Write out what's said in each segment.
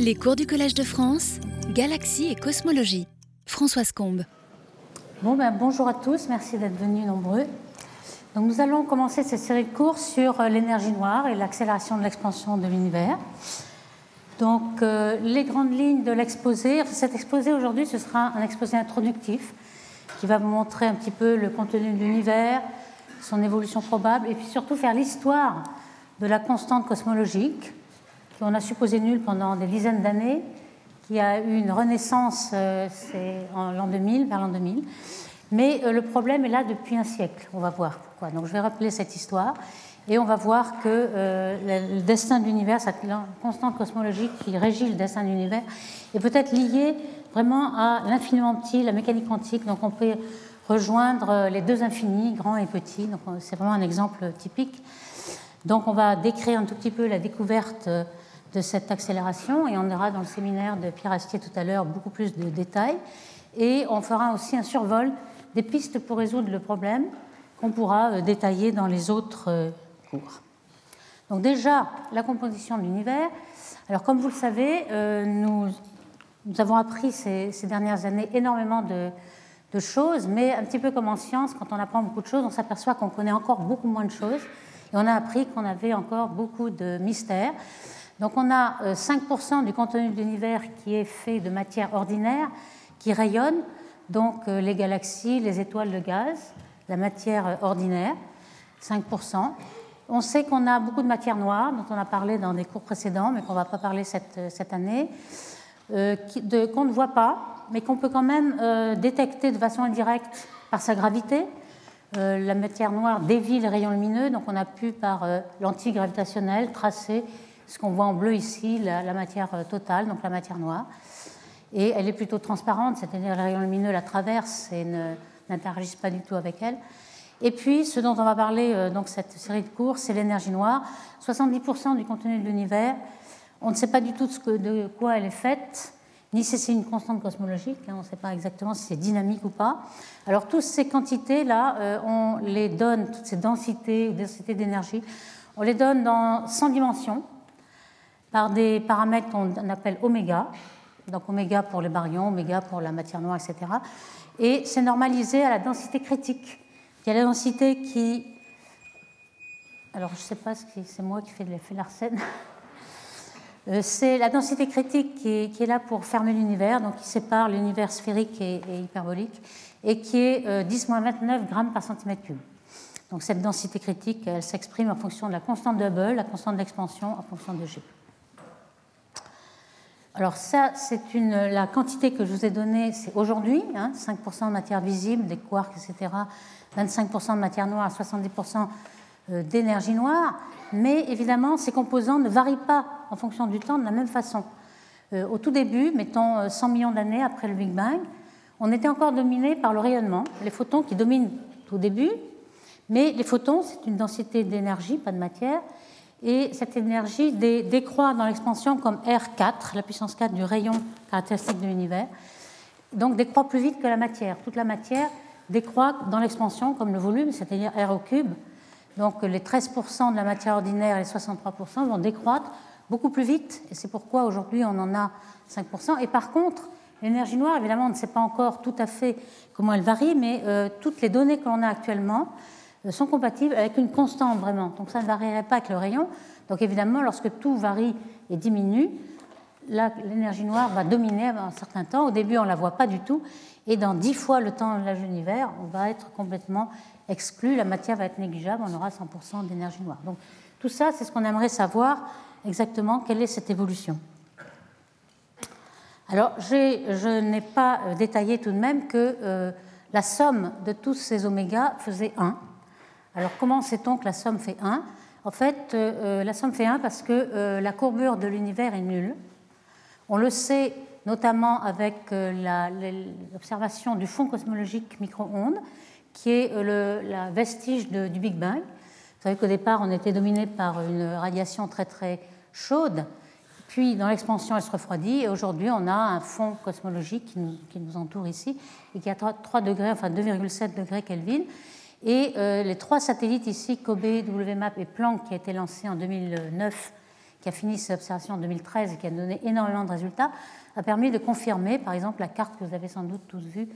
Les cours du Collège de France, Galaxie et Cosmologie. Françoise Combe. Bon, ben, bonjour à tous, merci d'être venus nombreux. Donc, nous allons commencer cette série de cours sur euh, l'énergie noire et l'accélération de l'expansion de l'univers. Donc, euh, les grandes lignes de l'exposé, cet exposé aujourd'hui, ce sera un exposé introductif qui va vous montrer un petit peu le contenu de l'univers, son évolution probable, et puis surtout faire l'histoire de la constante cosmologique, qu'on a supposé nulle pendant des dizaines d'années, qui a eu une renaissance euh, en l'an 2000, vers l'an 2000. Mais euh, le problème est là depuis un siècle, on va voir pourquoi. Donc je vais rappeler cette histoire. Et on va voir que euh, le destin de l'univers, cette constante cosmologique qui régit le destin de l'univers, est peut-être lié vraiment à l'infiniment petit, la mécanique quantique. Donc on peut rejoindre les deux infinis, grand et petit. Donc c'est vraiment un exemple typique. Donc on va décrire un tout petit peu la découverte de cette accélération et on aura dans le séminaire de Pierre Astier tout à l'heure beaucoup plus de détails. Et on fera aussi un survol des pistes pour résoudre le problème qu'on pourra détailler dans les autres donc déjà, la composition de l'univers. Alors comme vous le savez, euh, nous, nous, avons appris ces, dernières années énormément de, choses, mais un petit peu comme en science, quand on apprend beaucoup de choses, on s'aperçoit qu'on connaît encore beaucoup moins de choses. Et on a appris qu'on avait encore beaucoup de mystères. Donc on a 5% euh, du contenu de l'univers qui est fait de matière ordinaire, qui rayonne, donc euh, les galaxies, les étoiles de gaz, la matière ordinaire, 5%. On sait qu'on a beaucoup de matière noire, dont on a parlé dans des cours précédents, mais qu'on ne va pas parler cette, cette année, euh, qu'on ne voit pas, mais qu'on peut quand même euh, détecter de façon indirecte par sa gravité. Euh, la matière noire dévie les rayons lumineux, donc on a pu, par l'antigravitationnel, tracer ce qu'on voit en bleu ici, la, matière totale, donc la matière noire. Et elle est plutôt transparente, c'est-à-dire les rayons lumineux la traversent et n'interagissent pas du tout avec elle. Et puis, ce dont on va parler euh, donc cette série de cours, c'est l'énergie noire. 70% du contenu de l'univers, on ne sait pas du tout de quoi elle est faite, ni si c'est une constante cosmologique, hein, on ne sait pas exactement si c'est dynamique ou pas. Alors, toutes ces quantités-là, euh, on les donne, toutes ces densités, densités d'énergie, on les donne dans 100 dimensions par des paramètres qu'on appelle oméga, donc oméga pour les baryons, oméga pour la matière noire, etc. Et c'est normalisé à la densité critique. Il y a la densité qui. Alors, je ne sais pas si c'est moi qui fais l'effet Larsen. Euh, c'est la densité critique qui est, là pour fermer l'univers, donc qui sépare l'univers sphérique et, hyperbolique, et qui est 10-29 euh, grammes par centimètre cube. Donc cette densité critique, elle s'exprime en fonction de la constante de Hubble, la constante d'expansion en fonction de G. Alors ça, c'est la quantité que je vous ai donnée, c'est aujourd'hui, 5% hein, de matière visible, des quarks, etc., 25% de matière noire, 70% euh, d'énergie noire, mais évidemment, ces composants ne varient pas en fonction du temps de la même façon. Euh, au tout début, mettons 100 euh, millions d'années après le Big Bang, on était encore dominé par le rayonnement, les photons qui dominent au début, mais les photons, c'est une densité d'énergie, pas de matière, et cette énergie décroît dans l'expansion comme R4, la puissance 4 du rayon caractéristique de l'univers, donc décroît plus vite que la matière. Toute la matière décroît dans l'expansion comme le volume, c'est-à-dire R au cube. Donc les 13% de la matière ordinaire et les 63% vont décroître beaucoup plus vite, et c'est pourquoi aujourd'hui on en a 5%. Et par contre, l'énergie noire, évidemment, on ne sait pas encore tout à fait comment elle varie, mais euh, toutes les données que l'on a actuellement sont compatibles avec une constante vraiment. Donc ça ne varierait pas avec le rayon. Donc évidemment, lorsque tout varie et diminue, l'énergie noire va dominer un certain temps. Au début, on ne la voit pas du tout. Et dans dix fois le temps de l'âge de l'univers, on va être complètement exclu. La matière va être négligeable. On aura 100% d'énergie noire. Donc tout ça, c'est ce qu'on aimerait savoir exactement. Quelle est cette évolution Alors, je n'ai pas euh, détaillé tout de même que euh, la somme de tous ces oméga faisait 1. Alors, comment sait-on que la somme fait 1 En fait, euh, la somme fait 1 parce que la courbure de l'univers est nulle. On le sait notamment avec euh, l'observation du fond cosmologique micro-ondes, qui est euh, le vestige du Big Bang. Vous savez qu'au départ, on était dominé par une radiation très très chaude, puis dans l'expansion, elle se refroidit, et aujourd'hui, on a un fond cosmologique qui nous, entoure ici, et qui a 3 degrés, enfin 2,7 degrés Kelvin. Et euh, les trois satellites ici, Kobe, WMAP et Planck, qui a été lancé en 2009, qui a fini ses observations en 2013 et qui a donné énormément de résultats, a permis de confirmer, par exemple, la carte que vous avez sans doute tous vue,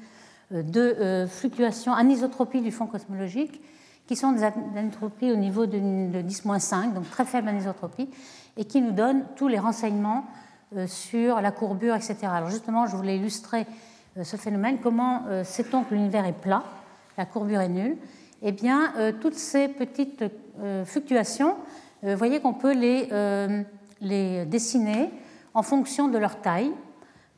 euh, de euh, fluctuations, anisotropie du fond cosmologique, qui sont des anisotropies au niveau de 10-5, donc très faible anisotropie, et qui nous donnent tous les renseignements sur la courbure, etc. Alors justement, je voulais illustrer ce phénomène. Comment sait-on que l'univers est plat, la courbure est nulle Eh bien, toutes ces petites fluctuations, vous voyez qu'on peut les, dessiner en fonction de leur taille.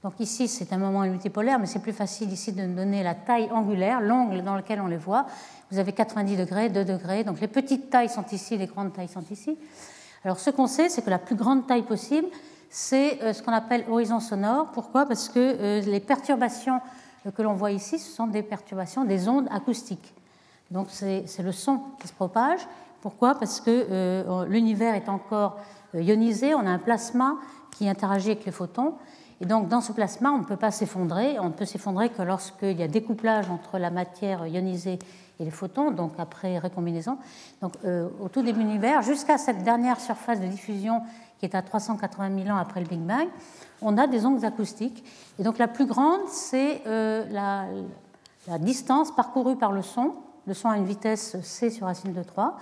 Donc ici, c'est un moment multipolaire, mais c'est plus facile ici de donner la taille angulaire, l'angle dans lequel on les voit. Vous avez 90 degrés, 2 degrés. Donc les petites tailles sont ici, les grandes tailles sont ici. Alors ce qu'on sait, c'est que la plus grande taille possible, c'est euh, ce qu'on appelle horizon sonore. Pourquoi? Parce que euh, les perturbations que l'on voit ici, ce sont des perturbations des ondes acoustiques. Donc c'est le son qui se propage. Pourquoi? Parce que euh, l'univers est encore ionisé, on a un plasma qui interagit avec les photons. Et donc, dans ce plasma, on ne peut pas s'effondrer. On ne peut s'effondrer que lorsqu'il y a découplage entre la matière ionisée et les photons, donc après récombinaison. Donc, euh, au tout début de l'univers, jusqu'à cette dernière surface de diffusion qui est à 380 000 ans après le Big Bang, on a des ondes acoustiques. Et donc, la plus grande, c'est euh, la, distance parcourue par le son. Le son a une vitesse c sur racine de 3.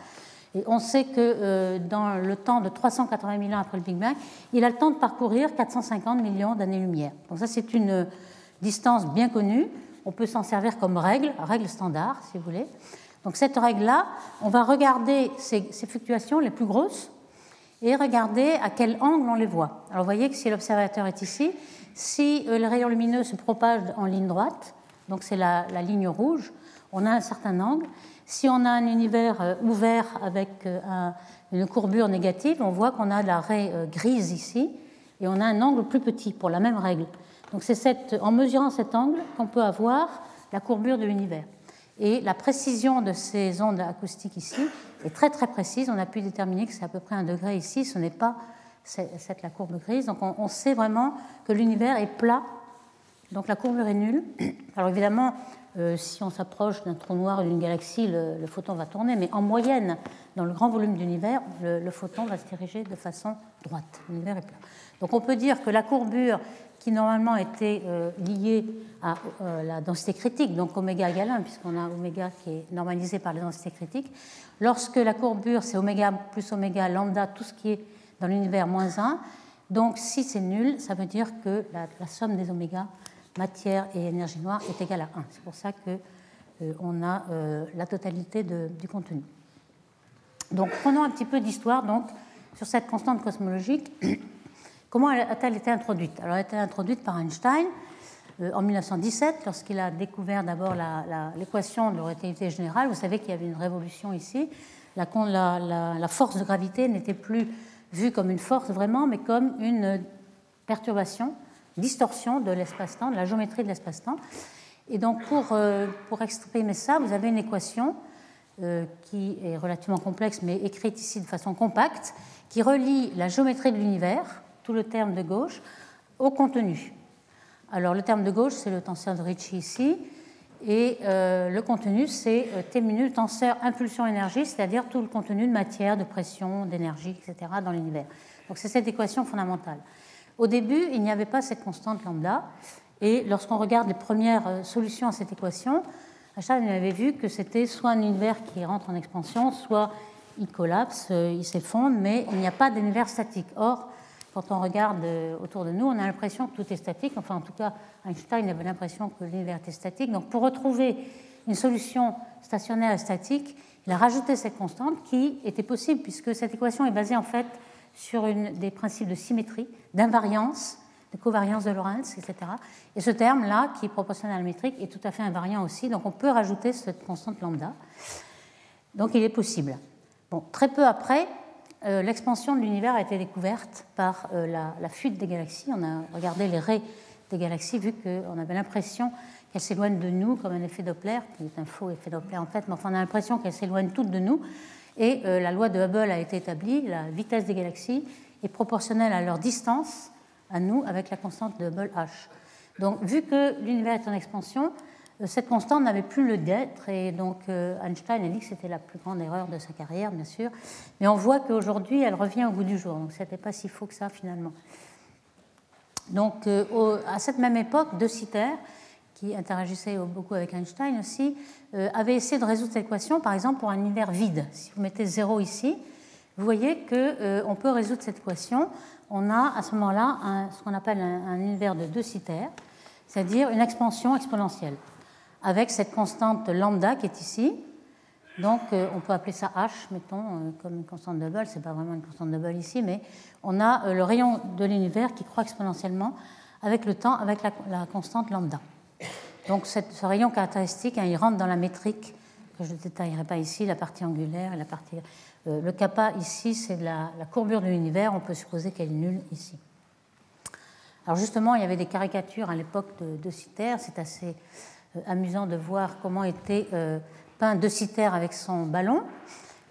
Et on sait que euh, dans le temps de 380 000 ans après le Big Bang, il a le temps de parcourir 450 millions d'années-lumière. Donc ça, c'est une distance bien connue. On peut s'en servir comme règle, règle standard, si vous voulez. Donc cette règle-là, on va regarder ces, fluctuations les plus grosses et regarder à quel angle on les voit. Alors vous voyez que si l'observateur est ici, si euh, le rayon lumineux se propage en ligne droite, donc c'est la ligne rouge, on a un certain angle. Si on a un univers euh, ouvert avec euh, une courbure négative, on voit qu'on a la raie euh, grise ici et on a un angle plus petit pour la même règle. Donc c'est en mesurant cet angle qu'on peut avoir la courbure de l'univers. Et la précision de ces ondes acoustiques ici est très très précise. On a pu déterminer que c'est à peu près un degré ici, ce n'est pas cette, la courbe grise. Donc on, on sait vraiment que l'univers est plat, donc la courbure est nulle. Alors évidemment, euh, si on s'approche d'un trou noir ou d'une galaxie, le, photon va tourner, mais en moyenne, dans le grand volume d'univers, le, le, photon va se diriger de façon droite. L'univers est plat. Donc on peut dire que la courbure qui normalement était euh, liée à euh, la densité critique, donc oméga égale 1, puisqu'on a oméga qui est normalisé par la densité critique, lorsque la courbure c'est oméga plus oméga lambda, tout ce qui est dans l'univers moins 1, donc si c'est nul, ça veut dire que la, la somme des oméga matière et énergie noire est égale à 1. C'est pour ça qu'on euh, on a euh, la totalité du contenu. Donc prenons un petit peu d'histoire sur cette constante cosmologique. Comment a-t-elle été introduite? Alors elle a été introduite par Einstein euh, en 1917 lorsqu'il a découvert d'abord l'équation de relativité générale. Vous savez qu'il y avait une révolution ici. La, la, la force de gravité n'était plus vue comme une force vraiment, mais comme une perturbation distorsion de l'espace-temps, de la géométrie de l'espace-temps. Et donc, pour, euh, pour exprimer ça, vous avez une équation euh, qui est relativement complexe, mais écrite ici de façon compacte, qui relie la géométrie de l'univers, tout le terme de gauche, au contenu. Alors, le terme de gauche, c'est le tenseur de Ricci ici, et euh, le contenu, c'est T minus tenseur impulsion-énergie, c'est-à-dire tout le contenu de matière, de pression, d'énergie, etc. dans l'univers. Donc, c'est cette équation fondamentale. Au début, il n'y avait pas cette constante lambda. Et lorsqu'on regarde les premières euh, solutions à cette équation, Einstein avait vu que c'était soit un univers qui rentre en expansion, soit il collapse, euh, il s'effondre, mais il n'y a pas d'univers statique. Or, quand on regarde euh, autour de nous, on a l'impression que tout est statique. Enfin, en tout cas, Einstein avait l'impression que l'univers était statique. Donc, pour retrouver une solution stationnaire et statique, il a rajouté cette constante qui était possible, puisque cette équation est basée en fait sur une, des principes de symétrie, d'invariance, de covariance de Lorentz, etc. Et ce terme-là, qui est proportionnel à la métrique, est tout à fait invariant aussi. Donc on peut rajouter cette constante lambda. Donc il est possible. Bon, très peu après, euh, l'expansion de l'univers a été découverte par euh, la, fuite des galaxies. On a regardé les raies des galaxies, vu qu'on avait l'impression qu'elles s'éloignent de nous comme un effet Doppler, qui est un faux effet Doppler en fait, mais enfin on a l'impression qu'elles s'éloignent toutes de nous. Et euh, la loi de Hubble a été établie, la vitesse des galaxies est proportionnelle à leur distance à nous avec la constante de Hubble h. Donc, vu que l'univers est en expansion, cette constante n'avait plus le d'être et donc Einstein a dit que c'était la plus grande erreur de sa carrière, bien sûr. Mais on voit qu'aujourd'hui, elle revient au bout du jour, donc ce n'était pas si faux que ça finalement. Donc à cette même époque, De Sitter, qui interagissait beaucoup avec Einstein aussi, avait essayé de résoudre cette équation, par exemple pour un univers vide. Si vous mettez 0 ici, vous voyez qu'on euh, peut résoudre cette équation. On a à ce moment-là ce qu'on appelle un, univers de deux citaires, c'est-à-dire une expansion exponentielle, avec cette constante lambda qui est ici. Donc euh, on peut appeler ça h, mettons, euh, comme une constante de Ce n'est pas vraiment une constante de ici, mais on a le rayon de l'univers qui croît exponentiellement avec le temps, avec la, constante lambda. Donc ce rayon caractéristique, hein, il rentre dans la métrique que je ne détaillerai pas ici, la partie angulaire et la partie euh, le kappa ici, c'est la, courbure de l'univers, on peut supposer qu'elle est nulle ici. Alors justement, il y avait des caricatures à l'époque de, de c'est assez euh, amusant de voir comment était euh, peint De Sitter avec son ballon,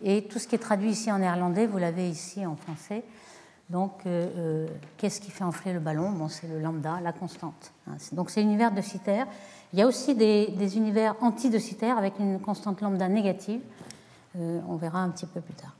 et tout ce qui est traduit ici en néerlandais, vous l'avez ici en français. Donc, qu'est-ce qui fait enfler le ballon? Bon, C'est le lambda, la constante. Hein, donc, c'est l'univers de Sitter. Il y a aussi des, univers anti-de Sitter avec une constante lambda négative. Euh, on verra un petit peu plus tard.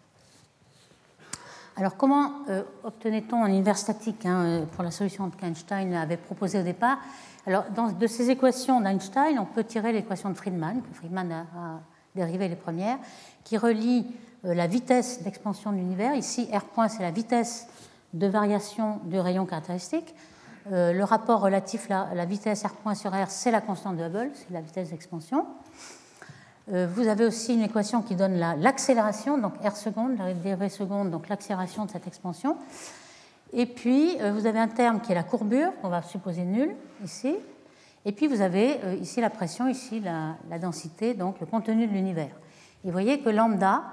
Alors comment euh, obtenait-on un univers statique hein, euh, pour la solution qu'Einstein avait proposée au départ? Alors de ces équations d'Einstein, on peut tirer l'équation de Friedman, que Friedman a, dérivé les premières, qui relie la vitesse d'expansion de l'univers. Ici, R point, c'est la vitesse de variation du rayon caractéristique. le rapport relatif à la vitesse R point sur R, c'est la constante de Hubble, c'est la vitesse d'expansion. Euh, vous avez aussi une équation qui donne l'accélération, donc r seconde, la dérivée seconde, donc l'accélération de cette expansion. Et puis, euh, vous avez un terme qui est la courbure, qu'on va supposer nulle, ici. Et puis, vous avez euh, ici la pression, ici la, densité, donc le contenu de l'univers. Et vous voyez que lambda,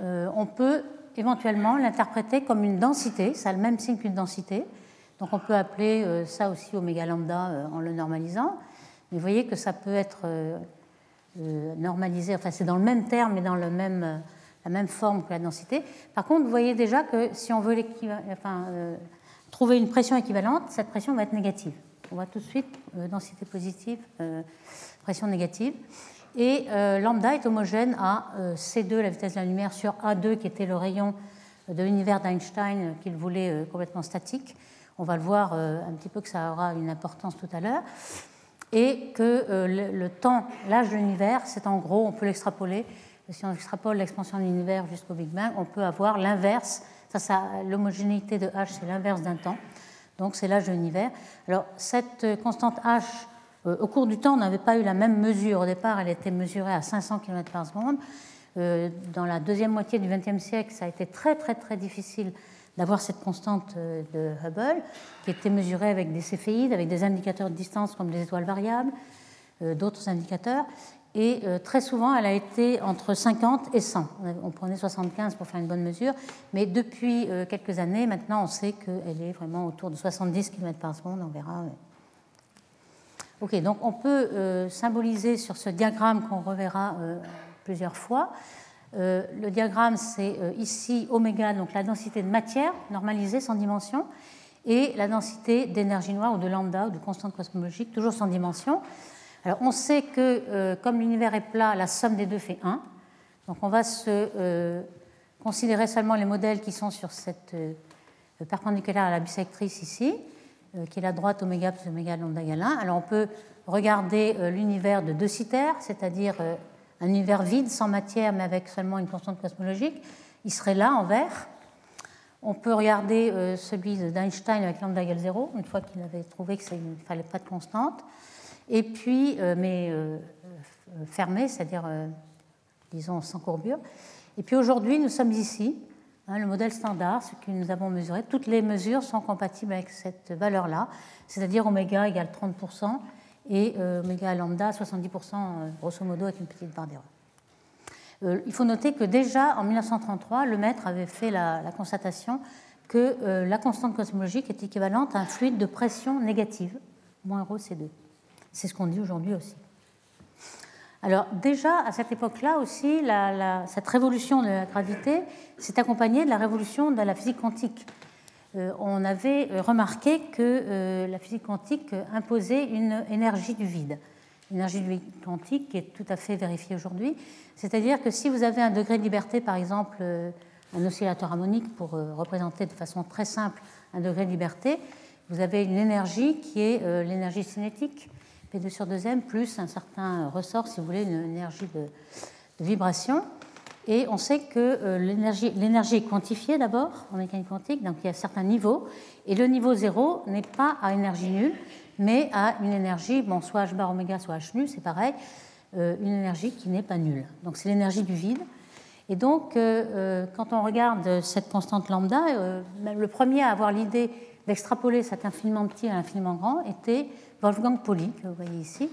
on peut éventuellement l'interpréter comme une densité, ça a le même signe qu'une densité. Donc, on peut appeler ça aussi oméga lambda en le normalisant. Mais vous voyez que ça peut être euh, normalisé, enfin c'est dans le même terme mais dans le même, euh, la même forme que la densité. Par contre, vous voyez déjà que si on veut euh, trouver une pression équivalente, cette pression va être négative. On voit tout de suite densité positive, pression négative. Et lambda est homogène à C2, la vitesse de la lumière, sur A2, qui était le rayon de l'univers d'Einstein qu'il voulait complètement statique. On va le voir un petit peu que ça aura une importance tout à l'heure et que euh, le, temps, l'âge de l'univers, c'est en gros, on peut l'extrapoler. Si on extrapole l'expansion de l'univers jusqu'au Big Bang, on peut avoir l'inverse. Ça, ça l'homogénéité de h, c'est l'inverse d'un temps. Donc c'est l'âge de l'univers. Alors cette constante h, euh, au cours du temps, on n'avait pas eu la même mesure. Au départ, elle était mesurée à 500 km par seconde. Euh, dans la deuxième moitié du XXe siècle, ça a été très très très difficile d'avoir cette constante euh, de Hubble, qui était mesurée avec des céphéides, avec des indicateurs de distance comme des étoiles variables, euh, d'autres indicateurs. Et euh, très souvent, elle a été entre 50 et 100. On prenait 75 pour faire une bonne mesure, mais depuis quelques années, maintenant, on sait qu'elle est vraiment autour de 70 km par seconde. On verra. Ok, donc on peut symboliser sur ce diagramme qu'on reverra plusieurs fois euh, le diagramme, c'est euh, ici oméga, donc la densité de matière normalisée sans dimension, et la densité d'énergie noire ou de lambda ou de constante cosmologique, toujours sans dimension. Alors on sait que euh, comme l'univers est plat, la somme des deux fait 1. Donc on va se considérer seulement les modèles qui sont sur cette perpendiculaire à la bisectrice ici, qui est la droite oméga plus oméga lambda égale 1. Alors on peut regarder l'univers de deux citaires, c'est-à-dire un univers vide, sans matière, mais avec seulement une constante cosmologique, il serait là en vert. On peut regarder euh, celui d'Einstein avec lambda égale 0, une fois qu'il avait trouvé qu'il ne fallait pas de constante. Et puis, euh, mais euh, fermé, c'est-à-dire, disons, sans courbure. Et puis aujourd'hui, nous sommes ici, le modèle standard, ce que nous avons mesuré. Toutes les mesures sont compatibles avec cette valeur-là, c'est-à-dire oméga égale 30%, et euh, oméga lambda 70% euh, grosso modo avec une petite barre d'erreur. Euh, il faut noter que déjà en 1933, le maître avait fait la, constatation que la constante cosmologique est équivalente à un fluide de pression négative, moins rho C2. C'est ce qu'on dit aujourd'hui aussi. Alors déjà, à cette époque-là aussi, cette révolution de la gravité s'est accompagnée de la révolution de la physique quantique. Euh, on avait remarqué que euh, la physique quantique imposait une énergie du vide. l'énergie du vide quantique qui est tout à fait vérifiée aujourd'hui. C'est-à-dire que si vous avez un degré de liberté, par exemple, un oscillateur harmonique pour représenter de façon très simple un degré de liberté, vous avez une énergie qui est l'énergie cinétique, P2 sur 2m, plus un certain ressort, si vous voulez, une énergie de, vibration. Et on sait que euh, l'énergie est quantifiée d'abord en mécanique quantique, donc il y a certains niveaux. Et le niveau 0 n'est pas à énergie nulle, mais à une énergie, bon, soit h bar oméga, soit h nu, c'est pareil, euh, une énergie qui n'est pas nulle. Donc c'est l'énergie du vide. Et donc, euh, quand on regarde cette constante lambda, le premier à avoir l'idée d'extrapoler cet infiniment petit à l'infiniment grand était Wolfgang Pauli, que vous voyez ici,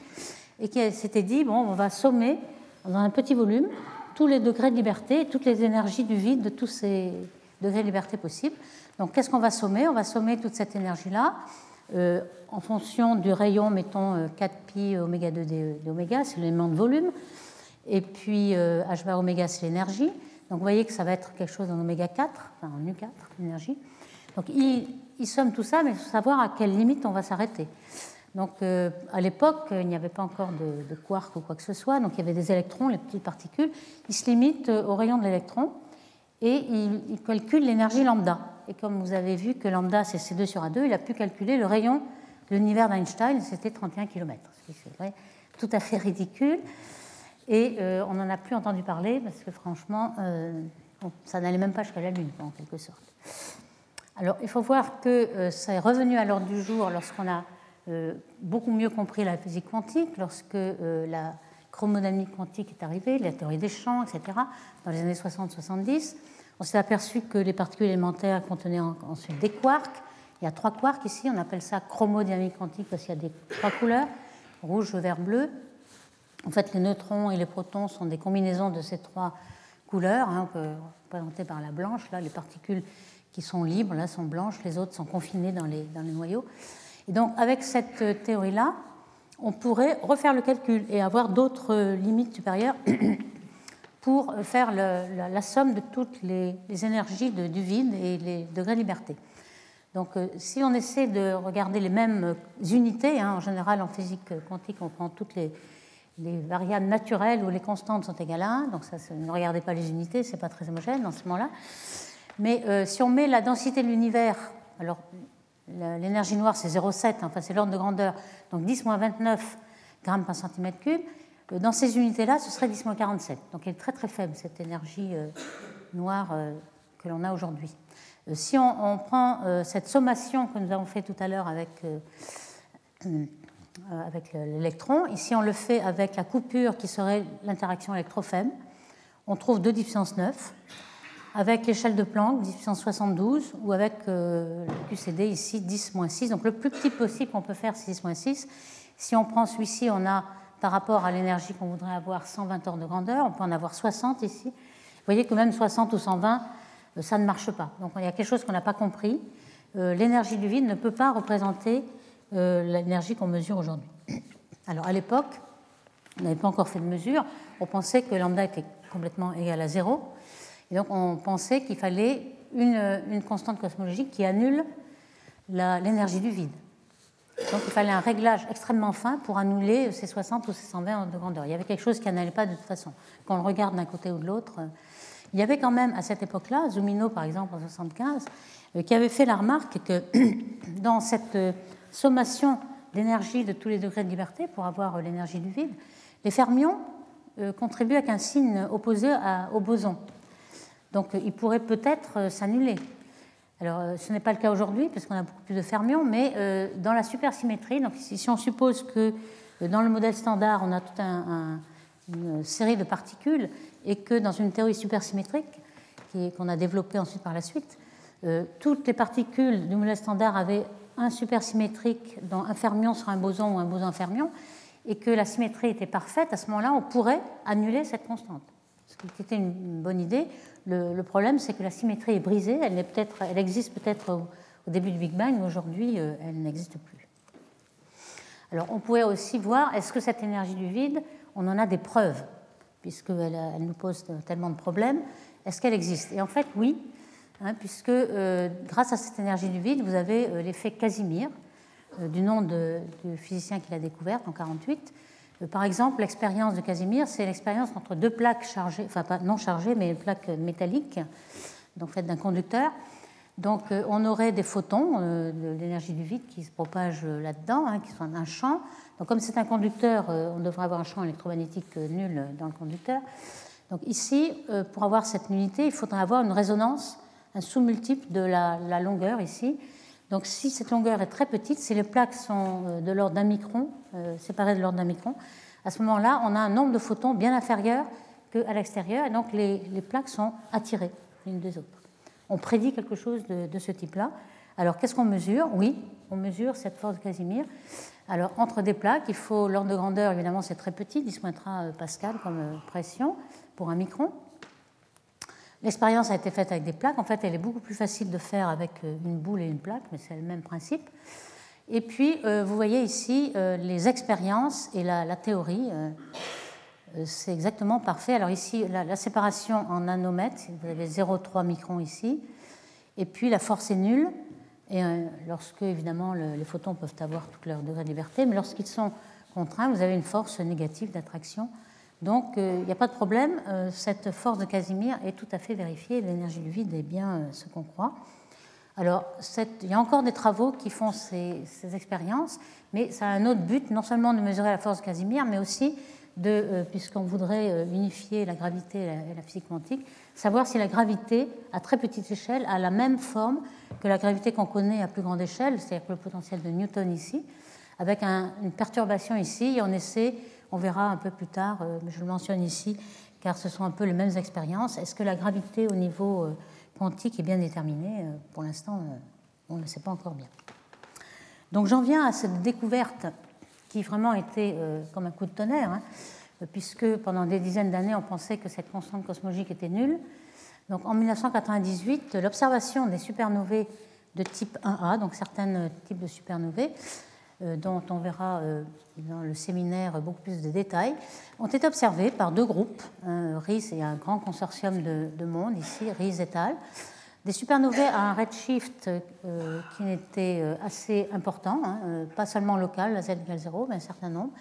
et qui s'était dit bon, on va sommer dans un petit volume tous les degrés de liberté, toutes les énergies du vide de tous ces degrés de liberté possibles. Donc qu'est-ce qu'on va sommer? On va sommer toute cette énergie-là euh, en fonction du rayon, mettons 4pi euh, oméga 2 d'oméga, c'est l'élément de volume, et puis euh, h bar oméga, c'est l'énergie. Donc vous voyez que ça va être quelque chose en oméga 4, enfin en U4, l'énergie. Donc il, il somme tout ça, mais il faut savoir à quelle limite on va s'arrêter. Donc, euh, à l'époque, il n'y avait pas encore de, de, quark ou quoi que ce soit, donc il y avait des électrons, les petites particules. Il se limite euh, au rayon de l'électron et il, calcule l'énergie lambda. Et comme vous avez vu que lambda c'est C2 sur A2, il a pu calculer le rayon de l'univers d'Einstein, c'était 31 km, ce tout à fait ridicule. Et euh, on n'en a plus entendu parler parce que franchement, ça n'allait même pas jusqu'à la Lune, en quelque sorte. Alors, il faut voir que ça est revenu à l'ordre du jour lorsqu'on a beaucoup mieux compris la physique quantique lorsque euh, la chromodynamique quantique est arrivée, la théorie des champs, etc., dans les années 60-70. On s'est aperçu que les particules élémentaires contenaient ensuite des quarks. Il y a trois quarks ici, on appelle ça chromodynamique quantique parce qu'il y a des trois couleurs, rouge, vert, bleu. En fait, les neutrons et les protons sont des combinaisons de ces trois couleurs, hein, représentées par la blanche. Là, les particules qui sont libres là, sont blanches, les autres sont confinées dans dans les noyaux. Et donc, avec cette théorie-là, on pourrait refaire le calcul et avoir d'autres limites supérieures pour faire la, somme de toutes les, énergies du vide et les degrés de liberté. Donc, euh, si on essaie de regarder les mêmes unités, hein, en général en physique quantique, on prend toutes les, variables naturelles où les constantes sont égales à 1, donc ça, ne regardez pas les unités, c'est pas très homogène dans ce moment-là. Mais euh, si on met la densité de l'univers, alors L'énergie noire, c'est 0,7, enfin c'est l'ordre de grandeur, donc 10 29 grammes par centimètre cube. Euh, dans ces unités-là, ce serait 10 47. Donc elle est très très faible, cette énergie euh, noire euh, que l'on a aujourd'hui. Si on, prend cette sommation que nous avons fait tout à l'heure avec, l'électron, ici on le fait avec la coupure qui serait l'interaction électrofème, on trouve 2 puissance 9 avec l'échelle de Planck 10 puissance 72 ou avec euh, le QCD ici 10-6. Donc le plus petit possible qu'on peut faire c'est 10-6. Si on prend celui-ci, on a par rapport à l'énergie qu'on voudrait avoir 120 ordres de grandeur, on peut en avoir 60 ici. Vous voyez que même 60 ou 120, euh, ça ne marche pas. Donc il y a quelque chose qu'on n'a pas compris. Euh, l'énergie du vide ne peut pas représenter l'énergie qu'on mesure aujourd'hui. Alors à l'époque, on n'avait pas encore fait de mesure, on pensait que lambda était complètement égal à zéro. Et donc on pensait qu'il fallait une, constante cosmologique qui annule l'énergie du vide. Donc il fallait un réglage extrêmement fin pour annuler ces 60 ou ces 120 de grandeur. Il y avait quelque chose qui n'allait pas de toute façon. Quand on le regarde d'un côté ou de l'autre, il y avait quand même à cette époque-là, Zumino par exemple en 75, euh, qui avait fait la remarque que dans cette euh, sommation d'énergie de tous les degrés de liberté pour avoir euh, l'énergie du vide, les fermions contribuent avec un signe opposé au boson. Donc euh, il pourrait peut-être euh, s'annuler. Alors euh, ce n'est pas le cas aujourd'hui parce qu'on a beaucoup plus de fermions, mais dans la supersymétrie, si on suppose que dans le modèle standard on a toute une série de particules et que dans une théorie supersymétrique qu'on a développée ensuite par la suite, toutes les particules du modèle standard avaient un supersymétrique dont un fermion sera un boson ou un boson fermion, et que la symétrie était parfaite, à ce moment-là, on pourrait annuler cette constante. Ce qui était une bonne idée. Le, problème, c'est que la symétrie est brisée. Elle, peut elle existe peut-être au, début du Big Bang, mais aujourd'hui, euh, elle n'existe plus. Alors, on pourrait aussi voir, est-ce que cette énergie du vide, on en a des preuves, puisqu'elle elle nous pose tellement de problèmes, est-ce qu'elle existe? Et en fait, oui, hein, puisque euh, grâce à cette énergie du vide, vous avez euh, l'effet Casimir, du nom du physicien qui l'a découverte en 1948, Par exemple, l'expérience de Casimir, c'est l'expérience entre deux plaques chargées, enfin pas non chargées, mais plaques métalliques, donc faites d'un conducteur. Donc on aurait des photons de l'énergie du vide qui se propagent là-dedans, hein, qui sont un champ. Donc comme c'est un conducteur, on devrait avoir un champ électromagnétique nul dans le conducteur. Donc ici, pour avoir cette nullité, il faudrait avoir une résonance, un sous-multiple de la longueur ici, donc si cette longueur est très petite, si les plaques sont euh, de l'ordre d'un micron, euh, séparées de l'ordre d'un micron, à ce moment-là, on a un nombre de photons bien inférieur qu'à l'extérieur, et donc les, plaques sont attirées l'une des autres. On prédit quelque chose de, ce type-là. Alors qu'est-ce qu'on mesure? Oui, on mesure cette force de Casimir. Alors entre des plaques, il faut l'ordre de grandeur, évidemment c'est très petit, 10 euh, pascal comme pression pour un micron. L'expérience a été faite avec des plaques. En fait, elle est beaucoup plus facile de faire avec euh, une boule et une plaque, mais c'est le même principe. Et puis, euh, vous voyez ici euh, les expériences et la, théorie. c'est exactement parfait. Alors ici, la, séparation en nanomètres, vous avez 0,3 microns ici. Et puis, la force est nulle. Et lorsque, évidemment, les photons peuvent avoir tout leur degré de liberté, mais lorsqu'ils sont contraints, vous avez une force négative d'attraction donc euh, il n'y a pas de problème, euh, cette force de Casimir est tout à fait vérifiée, l'énergie du vide est bien euh, ce qu'on croit. Alors il y a encore des travaux qui font ces, expériences, mais ça a un autre but, non seulement de mesurer la force de Casimir, mais aussi de, puisqu'on voudrait unifier la gravité et la, physique quantique, savoir si la gravité à très petite échelle a la même forme que la gravité qu'on connaît à plus grande échelle, c'est-à-dire le potentiel de Newton ici, avec une perturbation ici, et on essaie on verra un peu plus tard, euh, mais je le mentionne ici, car ce sont un peu les mêmes expériences. Est-ce que la gravité au niveau euh, quantique est bien déterminée? Euh, Pour l'instant, on ne le sait pas encore bien. Donc j'en viens à cette découverte qui vraiment était comme un coup de tonnerre, hein, puisque pendant des dizaines d'années, on pensait que cette constante cosmologique était nulle. Donc en 1998, l'observation des supernovae de type 1A, donc certains types de supernovae, euh, dont on verra euh, dans le séminaire beaucoup plus de détails, ont été observés par deux groupes, RIS et un grand consortium de, monde ici, RIS et al., des supernovae à un redshift euh, qui était assez important, hein, pas seulement local, la Z égale 0, mais un certain nombre,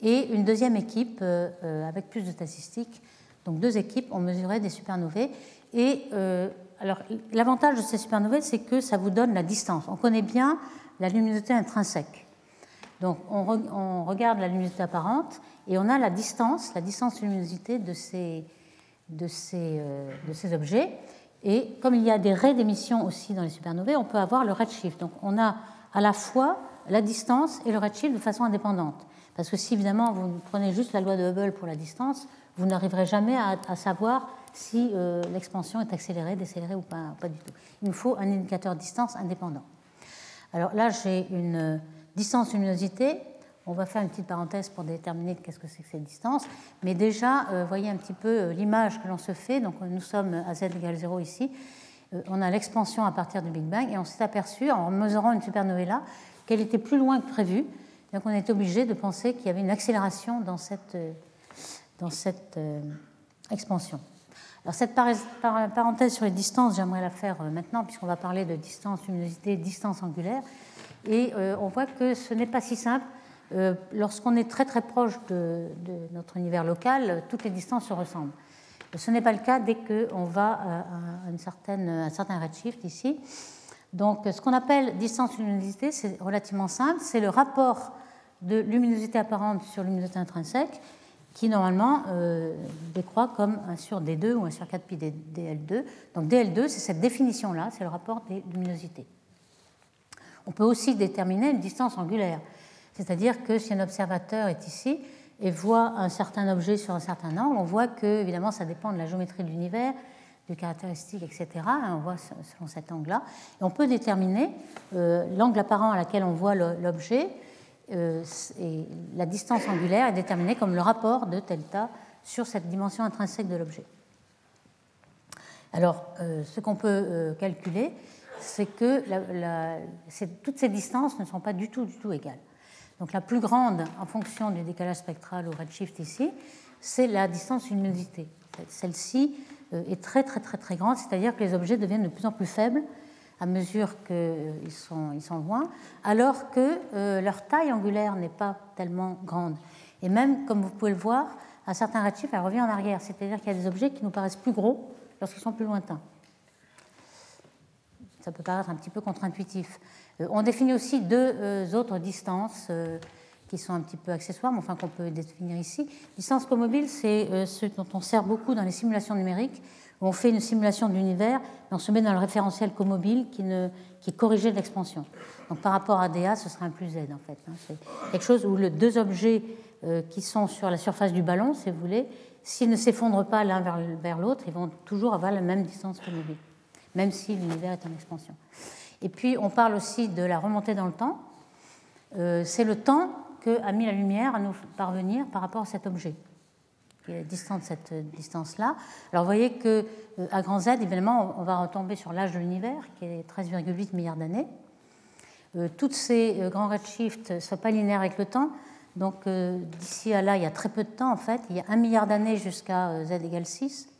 et une deuxième équipe avec plus de statistiques. Donc deux équipes ont mesuré des supernovae. Et alors l'avantage de ces supernovae, c'est que ça vous donne la distance. On connaît bien la luminosité intrinsèque. Donc on, regarde la luminosité apparente et on a la distance, la distance de luminosité de ces, euh, objets. Et comme il y a des raies d'émission aussi dans les supernovae, on peut avoir le redshift. Donc on a à la fois la distance et le redshift de façon indépendante. Parce que si évidemment vous prenez juste la loi de Hubble pour la distance, vous n'arriverez jamais à, savoir si euh, l'expansion est accélérée, décélérée ou pas, pas du tout. Il nous faut un indicateur distance indépendant. Alors là, j'ai une Distance luminosité, on va faire une petite parenthèse pour déterminer qu'est-ce que c'est que cette distance. Mais déjà, euh, voyez un petit peu euh, l'image que l'on se fait. Donc nous sommes à z égale 0 ici. Euh, on a l'expansion à partir du Big Bang et on s'est aperçu, en mesurant une supernovae qu'elle était plus loin que prévu. Donc on est obligé de penser qu'il y avait une accélération dans cette, dans cette expansion. Alors cette parenthèse sur les distances, j'aimerais la faire maintenant puisqu'on va parler de distance luminosité, distance angulaire. Et euh, on voit que ce n'est pas si simple. Euh, lorsqu'on est très très proche de, notre univers local, toutes les distances se ressemblent. Ce n'est pas le cas dès qu'on va à, une certaine, un certain redshift ici. Donc ce qu'on appelle distance luminosité, c'est relativement simple. C'est le rapport de luminosité apparente sur luminosité intrinsèque qui normalement euh, décroît comme 1 sur D2 ou 1 sur 4 pi DL2. Donc DL2, c'est cette définition-là, c'est le rapport des luminosités. On peut aussi déterminer une distance angulaire, c'est-à-dire que si un observateur est ici et voit un certain objet sur un certain angle, on voit que, évidemment, ça dépend de la géométrie de l'univers, des caractéristiques, etc. On voit selon cet angle-là. Et on peut déterminer euh, l'angle apparent à laquelle on voit l'objet. Euh, et la distance angulaire est déterminée comme le rapport de delta sur cette dimension intrinsèque de l'objet. Alors, euh, ce qu'on peut calculer, c'est que toutes ces distances ne sont pas du tout, égales. Donc la plus grande, en fonction du décalage spectral au redshift ici, c'est la distance luminosité. Celle-ci euh, est très très très très grande, c'est-à-dire que les objets deviennent de plus en plus faibles à mesure qu'ils sont, ils sont loin, alors que euh, leur taille angulaire n'est pas tellement grande. Et même, comme vous pouvez le voir, à certains redshifts, elle revient en arrière, c'est-à-dire qu'il y a des objets qui nous paraissent plus gros lorsqu'ils sont plus lointains. Ça peut paraître un petit peu contre-intuitif. Euh, on définit aussi deux euh, autres distances euh, qui sont un petit peu accessoires, mais enfin qu'on peut définir ici. Distance comobile, c'est ce dont on sert beaucoup dans les simulations numériques, où on fait une simulation de l'univers, et on se met dans le référentiel comobile qui, ne, qui est corrigé de l'expansion. Donc par rapport à DA, ce sera un plus Z en fait. Hein. C'est quelque chose où les deux objets qui sont sur la surface du ballon, si vous voulez, s'ils ne s'effondrent pas l'un vers, l'autre, ils vont toujours avoir la même distance comobile même si l'univers est en expansion. Et puis on parle aussi de la remontée dans le temps. Euh, c'est le temps que a mis la lumière à nous parvenir par rapport à cet objet, qui est distant de cette distance-là. Alors vous voyez que euh, à grand Z, évidemment, on va retomber sur l'âge de l'univers, qui est 13,8 milliards d'années. Euh, toutes ces grands redshifts ne sont pas linéaires avec le temps. Donc d'ici à là, il y a très peu de temps en fait. Il y a un milliard d'années jusqu'à Z égale 6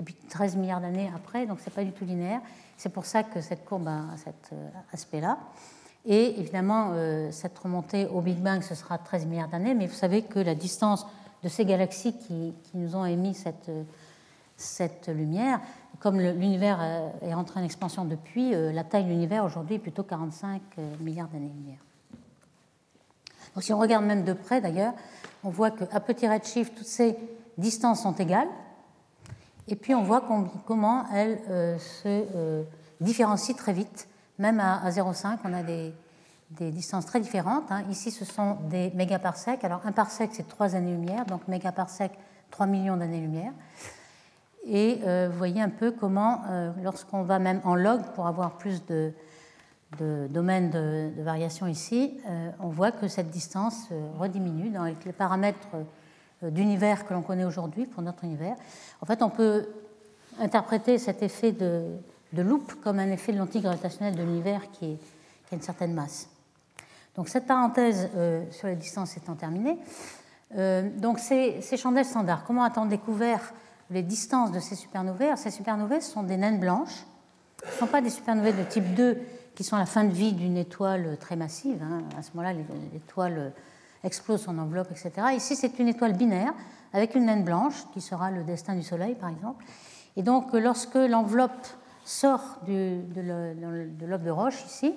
et puis 13 milliards d'années après, donc ce n'est pas du tout linéaire. C'est pour ça que cette courbe a cet euh, aspect-là. Et évidemment, euh, cette remontée au Big Bang, ce sera 13 milliards d'années, mais vous savez que la distance de ces galaxies qui, nous ont émis cette, euh, lumière, comme l'univers est entré en expansion depuis, la taille de l'univers aujourd'hui est plutôt 45 milliards d'années-lumière. Si on regarde même de près d'ailleurs, on voit qu'à petit redshift, toutes ces distances sont égales, et puis on voit comment elle euh, se euh, différencie très vite. Même à, 0,5, on a des, distances très différentes. Hein. Ici, ce sont des mégaparsecs. Alors un parsec, c'est 3 années-lumière, donc mégaparsec, 3 millions d'années-lumière. Et euh, vous voyez un peu comment, lorsqu'on va même en log pour avoir plus de, domaines de, de, variation ici, on voit que cette distance rediminue dans les paramètres euh, d'univers que l'on connaît aujourd'hui pour notre univers. En fait, on peut interpréter cet effet de, de loupe comme un effet de lentille gravitationnelle de l'univers qui, a une certaine masse. Donc cette parenthèse euh, sur les distances étant terminée, euh, donc ces, chandelles standards, comment a-t-on découvert les distances de ces supernovae? Ces supernovae sont des naines blanches. Ce ne sont pas des supernovae de type 2 qui sont à la fin de vie d'une étoile très massive. Hein. À ce moment-là, l'étoile explose son enveloppe, etc. Ici, c'est une étoile binaire avec une naine blanche, qui sera le destin du Soleil, par exemple. Et donc, lorsque l'enveloppe sort de l'enveloppe de roche, ici,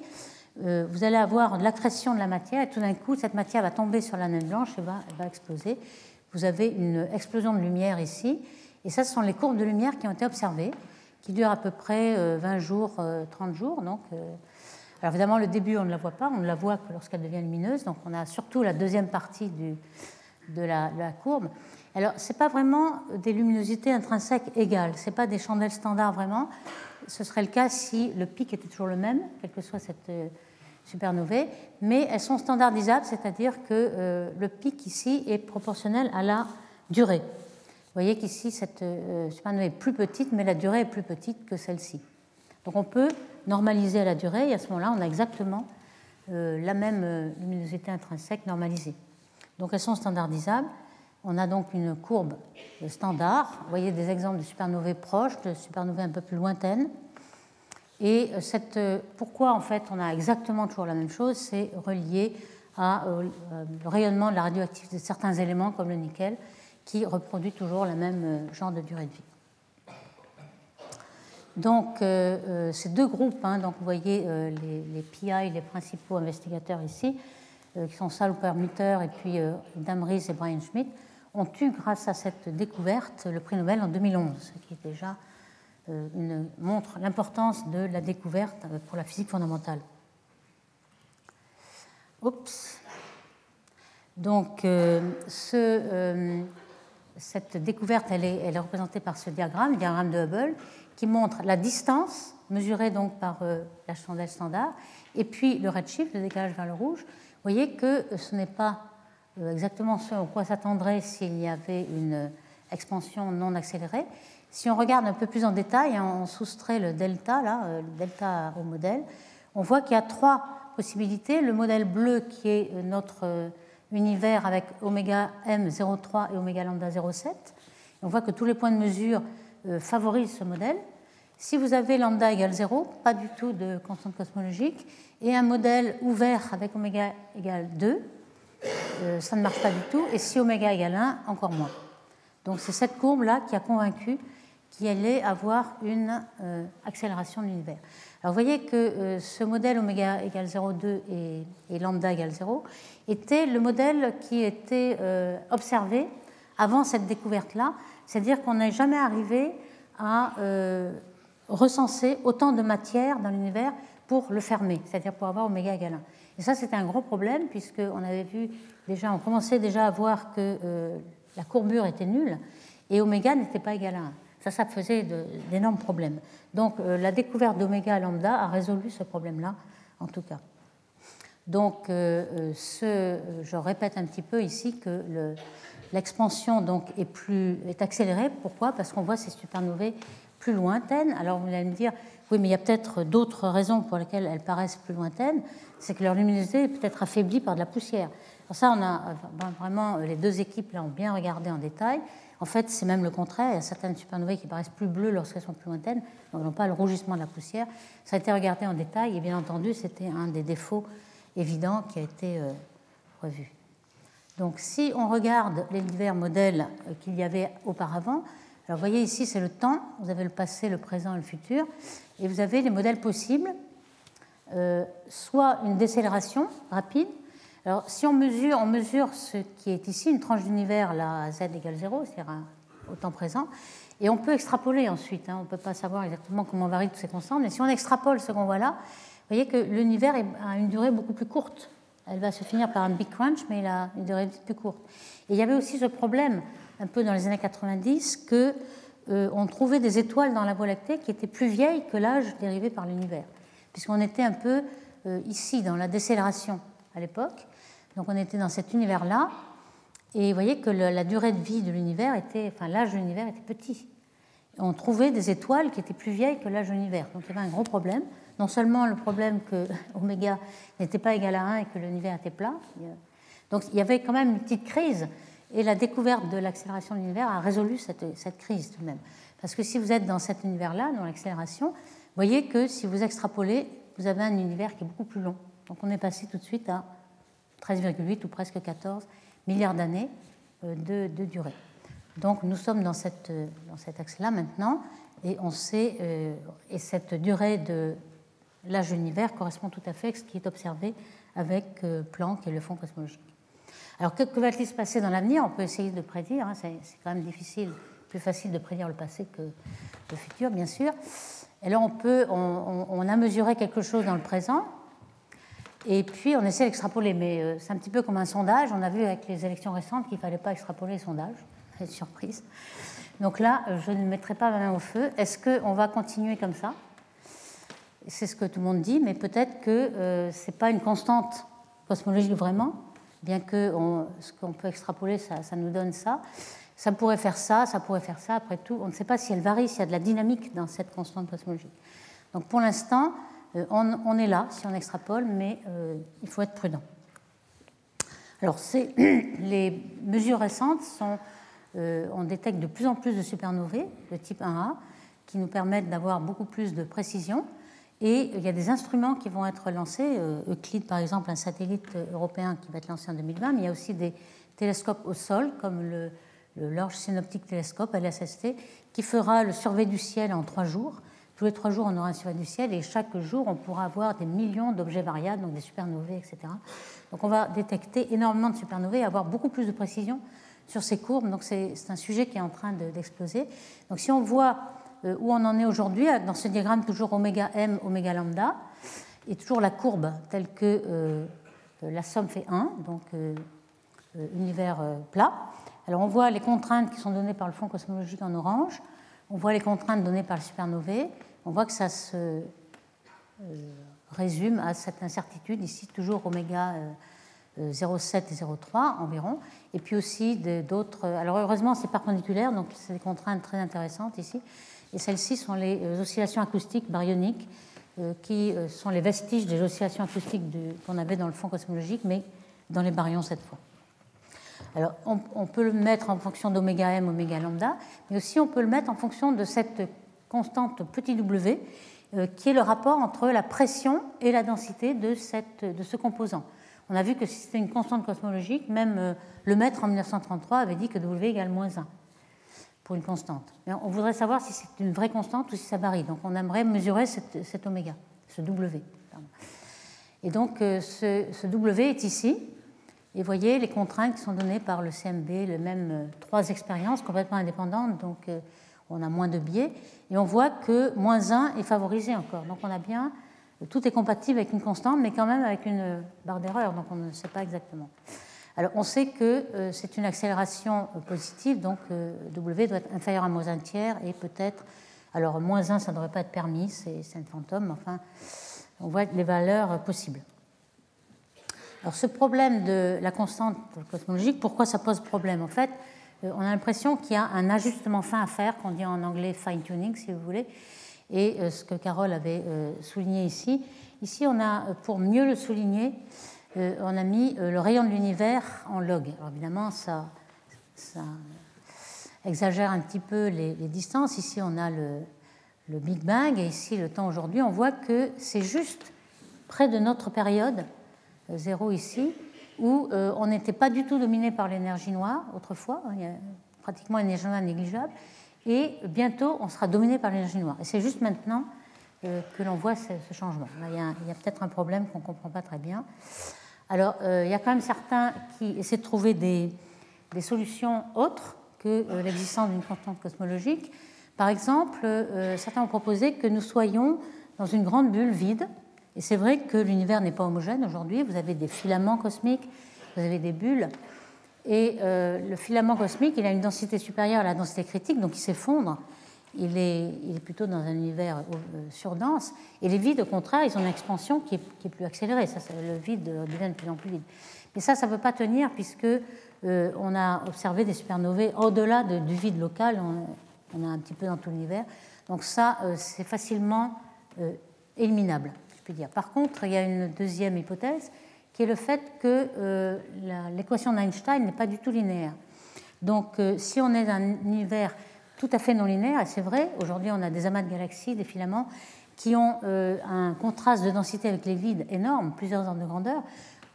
euh, vous allez avoir l'accrétion de la matière, et tout d'un coup, cette matière va tomber sur la naine blanche et va, va exploser. Vous avez une explosion de lumière ici, et ça, ce sont les courbes de lumière qui ont été observées, qui durent à peu près 20 euh, jours, 30 euh, jours, donc alors évidemment, le début, on ne la voit pas, on ne la voit que lorsqu'elle devient lumineuse, donc on a surtout la deuxième partie de, la, courbe. Alors, ce n'est pas vraiment des luminosités intrinsèques égales, ce n'est pas des chandelles standards vraiment. Ce serait le cas si le pic était toujours le même, quelle que soit cette euh, supernovae, mais elles sont standardisables, c'est-à-dire que euh, le pic ici est proportionnel à la durée. Vous voyez qu'ici, cette euh, supernovae est plus petite, mais la durée est plus petite que celle-ci. Donc on peut normalisée à la durée, et à ce moment-là, on a exactement euh, la même euh, luminosité intrinsèque normalisée. Donc elles sont standardisables. On a donc une courbe standard. Vous voyez des exemples de supernovae proches, de supernovae un peu plus lointaines. Et euh, cette, pourquoi en fait on a exactement toujours la même chose C'est relié au rayonnement de la radioactivité de certains éléments comme le nickel qui reproduit toujours le même genre de durée de vie. Donc, euh, euh, ces deux groupes, hein, donc vous voyez euh, les, PI, les principaux investigateurs ici, qui sont Sal Permuter et puis Damris et Brian Schmidt, ont eu, grâce à cette découverte, le prix Nobel en 2011, ce qui est déjà montre l'importance de la découverte pour la physique fondamentale. Oups. Donc, ce, cette découverte, est, elle est, représentée par ce diagramme, le diagramme de Hubble, qui montre la distance mesurée donc par euh, la chandelle standard et puis le redshift, le décalage vers le rouge. Vous voyez que ce n'est pas euh, exactement ce à quoi s'attendrait s'il y avait une expansion non accélérée. Si on regarde un peu plus en détail, hein, on soustrait le delta, là, euh, le delta au modèle, on voit qu'il y a trois possibilités. Le modèle bleu qui est notre univers avec oméga M03 et oméga lambda 07. On voit que tous les points de mesure favorise ce modèle. Si vous avez lambda égale 0, pas du tout de constante cosmologique, et un modèle ouvert avec oméga égale 2, ça ne marche pas du tout, et si oméga égale 1, encore moins. Donc c'est cette courbe-là qui a convaincu qu'il allait avoir une accélération de l'univers. Alors vous voyez que ce modèle oméga égale 0,2 et, et, lambda égale 0 était le modèle qui était observé avant cette découverte-là, c'est-à-dire qu'on n'est jamais arrivé à recenser autant de matière dans l'univers pour le fermer, c'est-à-dire pour avoir oméga égale 1. Et ça, c'était un gros problème, puisqu'on avait vu déjà, on commençait déjà à voir que euh, la courbure était nulle et oméga n'était pas égal à 1. Ça, ça faisait d'énormes problèmes. Donc, euh, la découverte d'oméga lambda a résolu ce problème-là, en tout cas. Donc, euh, ce, je répète un petit peu ici que l'expansion donc est, plus, est accélérée. Pourquoi? Parce qu'on voit ces supernovae plus lointaines. Alors vous allez me dire, oui, mais il y a peut-être d'autres raisons pour lesquelles elles paraissent plus lointaines. C'est que leur luminosité est peut-être affaiblie par de la poussière. Alors ça, on a vraiment les deux équipes là ont bien regardé en détail. En fait, c'est même le contraire. Il y a certaines supernovae qui paraissent plus bleues lorsqu'elles sont plus lointaines, donc n'ont pas le rougissement de la poussière. Ça a été regardé en détail et bien entendu, c'était un des défauts évidents qui a été euh, revu. Donc, si on regarde les divers modèles euh, qu'il y avait auparavant, alors vous voyez ici, c'est le temps, vous avez le passé, le présent et le futur, et vous avez les modèles possibles, euh, soit une décélération rapide. Alors si on mesure, on mesure ce qui est ici, une tranche d'univers, là, z égale 0, c'est-à-dire au temps présent, et on peut extrapoler ensuite, hein. on ne peut pas savoir exactement comment varient toutes ces constantes, mais si on extrapole ce qu'on voit là, vous voyez que l'univers a une durée beaucoup plus courte. Elle va se finir par un big crunch, mais il a une durée plus courte. Et il y avait aussi ce problème un peu dans les années 90 que euh, on trouvait des étoiles dans la Voie lactée qui étaient plus vieilles que l'âge dérivé par l'univers, puisqu'on était un peu euh, ici dans la décélération à l'époque. Donc on était dans cet univers-là, et vous voyez que la durée de vie de l'univers était, enfin l'âge de l'univers était petit. on trouvait des étoiles qui étaient plus vieilles que l'âge de l'univers. Donc il y avait un gros problème. Non seulement le problème que oméga n'était pas égal à 1 et que l'univers était plat, donc il y avait quand même une petite crise et la découverte de l'accélération de l'univers a résolu cette, crise tout de même. Parce que si vous êtes dans cet univers-là, dans l'accélération, vous voyez que si vous extrapolez, vous avez un univers qui est beaucoup plus long. Donc on est passé tout de suite à 13,8 ou presque 14 milliards d'années euh, de, durée. Donc nous sommes dans, cette, dans cet axe-là maintenant, et on sait, euh, et cette durée de l'âge de l'univers correspond tout à fait à ce qui est observé avec euh, Planck et le fond cosmologique. Alors que, va-t-il se passer dans l'avenir? On peut essayer de prédire, hein, c'est quand même difficile, plus facile de prédire le passé que le futur, bien sûr. Et là, on, on, a mesuré quelque chose dans le présent, et puis on essaie d'extrapoler, mais euh, c'est un petit peu comme un sondage. On a vu avec les élections récentes qu'il ne fallait pas extrapoler les sondages. C'est surprise. Donc là, je ne mettrai pas ma main au feu. Est-ce qu'on va continuer comme ça? C'est ce que tout le monde dit, mais peut-être que euh, ce n'est pas une constante cosmologique vraiment, bien que ce qu'on peut extrapoler, ça, nous donne ça. Ça pourrait faire ça, ça pourrait faire ça, après tout. On ne sait pas si elle varie, s'il y a de la dynamique dans cette constante cosmologique. Donc pour l'instant, euh, on, est là si on extrapole, mais euh, il faut être prudent. Alors les mesures récentes sont, on détecte de plus en plus de supernovae de type 1A qui nous permettent d'avoir beaucoup plus de précision. Et il y a des instruments qui vont être lancés, euh, Euclide par exemple, un satellite européen qui va être lancé en 2020, mais il y a aussi des télescopes au sol, comme le, Large Synoptic Telescope, LSST, qui fera le survey du ciel en trois jours. Tous les trois jours, on aura un survey du ciel et chaque jour, on pourra avoir des millions d'objets variables, donc des supernovae, etc. Donc on va détecter énormément de supernovae et avoir beaucoup plus de précision sur ces courbes. Donc c'est un sujet qui est en train d'exploser. donc si on voit où on en est aujourd'hui, dans ce diagramme toujours oméga m, oméga lambda, et toujours la courbe telle que euh, la somme fait 1, donc euh, univers plat. Alors on voit les contraintes qui sont données par le fond cosmologique en orange, on voit les contraintes données par le supernovae, on voit que ça se résume à cette incertitude, ici toujours oméga 0,7 et 0,3 environ, et puis aussi d'autres. Alors heureusement c'est perpendiculaire, donc c'est des contraintes très intéressantes ici. Et celles-ci sont les euh, oscillations acoustiques baryoniques, euh, qui euh, sont les vestiges des oscillations acoustiques qu'on avait dans le fond cosmologique, mais dans les baryons cette fois. Alors, on, peut le mettre en fonction d'oméga m, oméga lambda, mais aussi on peut le mettre en fonction de cette constante petit w, qui est le rapport entre la pression et la densité de, cette, de ce composant. On a vu que si c'était une constante cosmologique, même le maître en 1933 avait dit que W égale moins 1 pour une constante. Mais on voudrait savoir si c'est une vraie constante ou si ça varie. Donc on aimerait mesurer cet, oméga, ce W. Et donc euh, ce, W est ici. Et vous voyez les contraintes qui sont données par le CMB, le même euh, trois expériences complètement indépendantes, donc euh, on a moins de biais. Et on voit que moins 1 est favorisé encore. Donc on a bien, tout est compatible avec une constante, mais quand même avec une barre d'erreur, donc on ne sait pas exactement. Alors on sait que c'est une accélération positive, donc W doit être inférieur à moins 1 tiers et peut-être, alors moins 1 ça ne devrait pas être permis, c'est un fantôme, enfin on voit les valeurs possibles. Alors ce problème de la constante cosmologique, pourquoi ça pose problème? En fait, euh, on a l'impression qu'il y a un ajustement fin à faire, qu'on dit en anglais fine-tuning si vous voulez, et euh, ce que Carole avait euh, souligné ici. Ici, on a, pour mieux le souligner, on a mis le rayon de l'univers en log. Alors évidemment, ça, exagère un petit peu les, distances. Ici, on a le, Big Bang et ici le temps aujourd'hui, on voit que c'est juste près de notre période, euh, zéro ici, où euh, on n'était pas du tout dominé par l'énergie noire autrefois, il y a pratiquement une énergie noire négligeable, et bientôt on sera dominé par l'énergie noire. Et c'est juste maintenant euh, que l'on voit ce, changement. il y a, peut-être un problème qu'on ne comprend pas très bien. Alors, il y a quand même certains qui essaient de trouver des, solutions autres que l'existence d'une constante cosmologique. Par exemple, euh, certains ont proposé que nous soyons dans une grande bulle vide. Et c'est vrai que l'univers n'est pas homogène aujourd'hui. Vous avez des filaments cosmiques, vous avez des bulles. Et euh, le filament cosmique, il a une densité supérieure à la densité critique, donc il s'effondre. Il est, plutôt dans un univers euh, surdense. Et les vides, au contraire, ils ont une expansion qui est, plus accélérée. Ça, le vide devient de plus en plus vide. Mais ça, ça ne peut pas tenir puisque on a observé des supernovae au-delà du vide local. On, on a un petit peu dans tout l'univers. Donc ça, euh, c'est facilement euh, éliminable, je peux dire. Par contre, il y a une deuxième hypothèse qui est le fait que euh, l'équation d'Einstein n'est pas du tout linéaire. Donc si on est dans un univers tout à fait non linéaire, et c'est vrai, aujourd'hui on a des amas de galaxies, des filaments, qui ont un contraste de densité avec les vides énorme, plusieurs ordres de grandeur.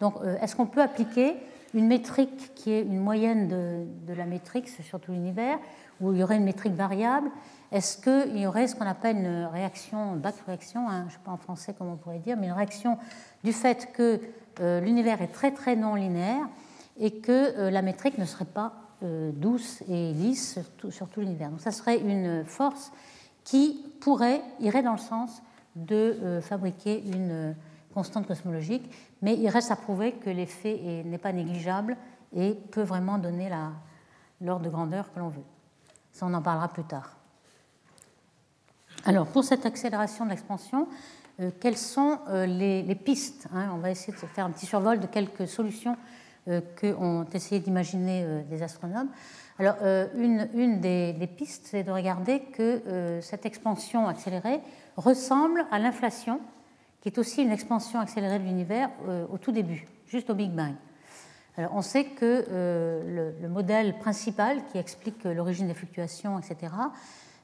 Donc est-ce qu'on peut appliquer une métrique qui est une moyenne de, la métrique sur tout l'univers où il y aurait une métrique variable, est-ce qu'il y aurait ce qu'on appelle une réaction, back-réaction, hein, je ne sais pas en français comment on pourrait dire, mais une réaction du fait que euh, l'univers est très très non linéaire et que euh, la métrique ne serait pas euh, douce et lisse sur tout, l'univers. Donc ça serait une force qui pourrait, irait dans le sens de fabriquer une constante cosmologique, mais il reste à prouver que l'effet n'est pas négligeable et peut vraiment donner l'ordre de grandeur que l'on veut on en parlera plus tard. Alors, pour cette accélération de l'expansion, euh, quelles sont euh, les, pistes hein? On va essayer de faire un petit survol de quelques solutions euh, qu'ont essayé d'imaginer des astronomes. Alors, une, des, des, pistes, c'est de regarder que cette expansion accélérée ressemble à l'inflation, qui est aussi une expansion accélérée de l'univers au tout début, juste au Big Bang on sait que euh, le, modèle principal qui explique l'origine des fluctuations, etc.,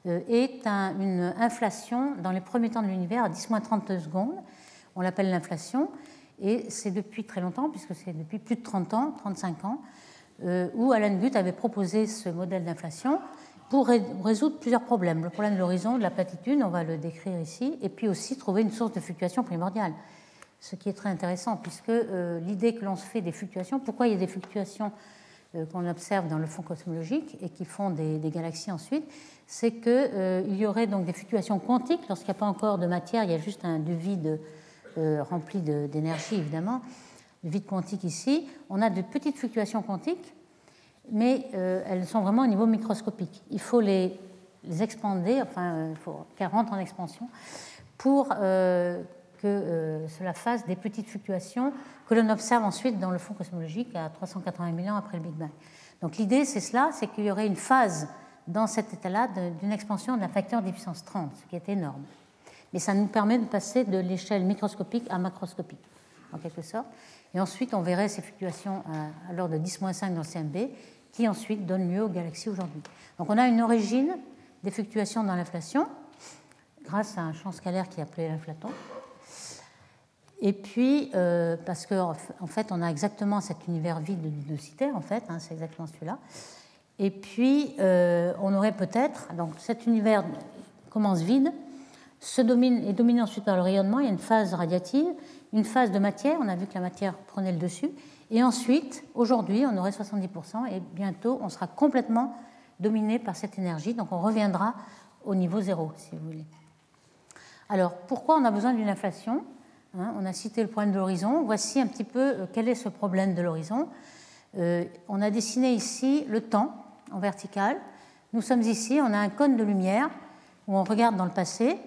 euh, est une inflation dans les premiers temps de l'univers à 10-30 secondes. On l'appelle l'inflation, et c'est depuis très longtemps, puisque c'est depuis plus de 30 ans, 35 ans, euh, où Alan Guth avait proposé ce modèle d'inflation pour résoudre plusieurs problèmes. Le problème de l'horizon, de la platitude, on va le décrire ici, et puis aussi trouver une source de fluctuation primordiale ce qui est très intéressant, puisque euh, l'idée que l'on se fait des fluctuations, pourquoi il y a des fluctuations euh, qu'on observe dans le fond cosmologique et qui font des, galaxies ensuite, c'est qu'il y aurait donc des fluctuations quantiques lorsqu'il n'y a pas encore de matière, il y a juste un du vide rempli d'énergie évidemment, le vide quantique ici. On a de petites fluctuations quantiques, mais elles sont vraiment au niveau microscopique. Il faut les, les expander, enfin, il faut qu'elles rentrent en expansion pour que euh, cela fasse des petites fluctuations que l'on observe ensuite dans le fond cosmologique à 380 000 ans après le Big Bang. Donc l'idée, c'est cela, c'est qu'il y aurait une phase dans cet état-là d'une expansion d'un facteur 10 puissance 30, ce qui est énorme. Mais ça nous permet de passer de l'échelle microscopique à macroscopique, en quelque sorte. Et ensuite, on verrait ces fluctuations à, l'ordre de 10-5 dans le CMB, qui ensuite donnent lieu aux galaxies aujourd'hui. Donc on a une origine des fluctuations dans l'inflation, grâce à un champ scalaire qui est appelé l'inflaton. Et puis, euh, parce qu'en en fait, on a exactement cet univers vide de, Citer, en fait, hein, c'est exactement celui-là. Et puis, euh, on aurait peut-être, donc cet univers commence vide, se domine, est dominé ensuite par le rayonnement, il y a une phase radiative, une phase de matière, on a vu que la matière prenait le dessus, et ensuite, aujourd'hui, on aurait 70%, et bientôt, on sera complètement dominé par cette énergie, donc on reviendra au niveau zéro, si vous voulez. Alors, pourquoi on a besoin d'une inflation hein, On a cité le point de l'horizon. Voici un petit peu euh, quel est ce problème de l'horizon. Euh, on a dessiné ici le temps en vertical. Nous sommes ici, on a un cône de lumière où on regarde dans le passé.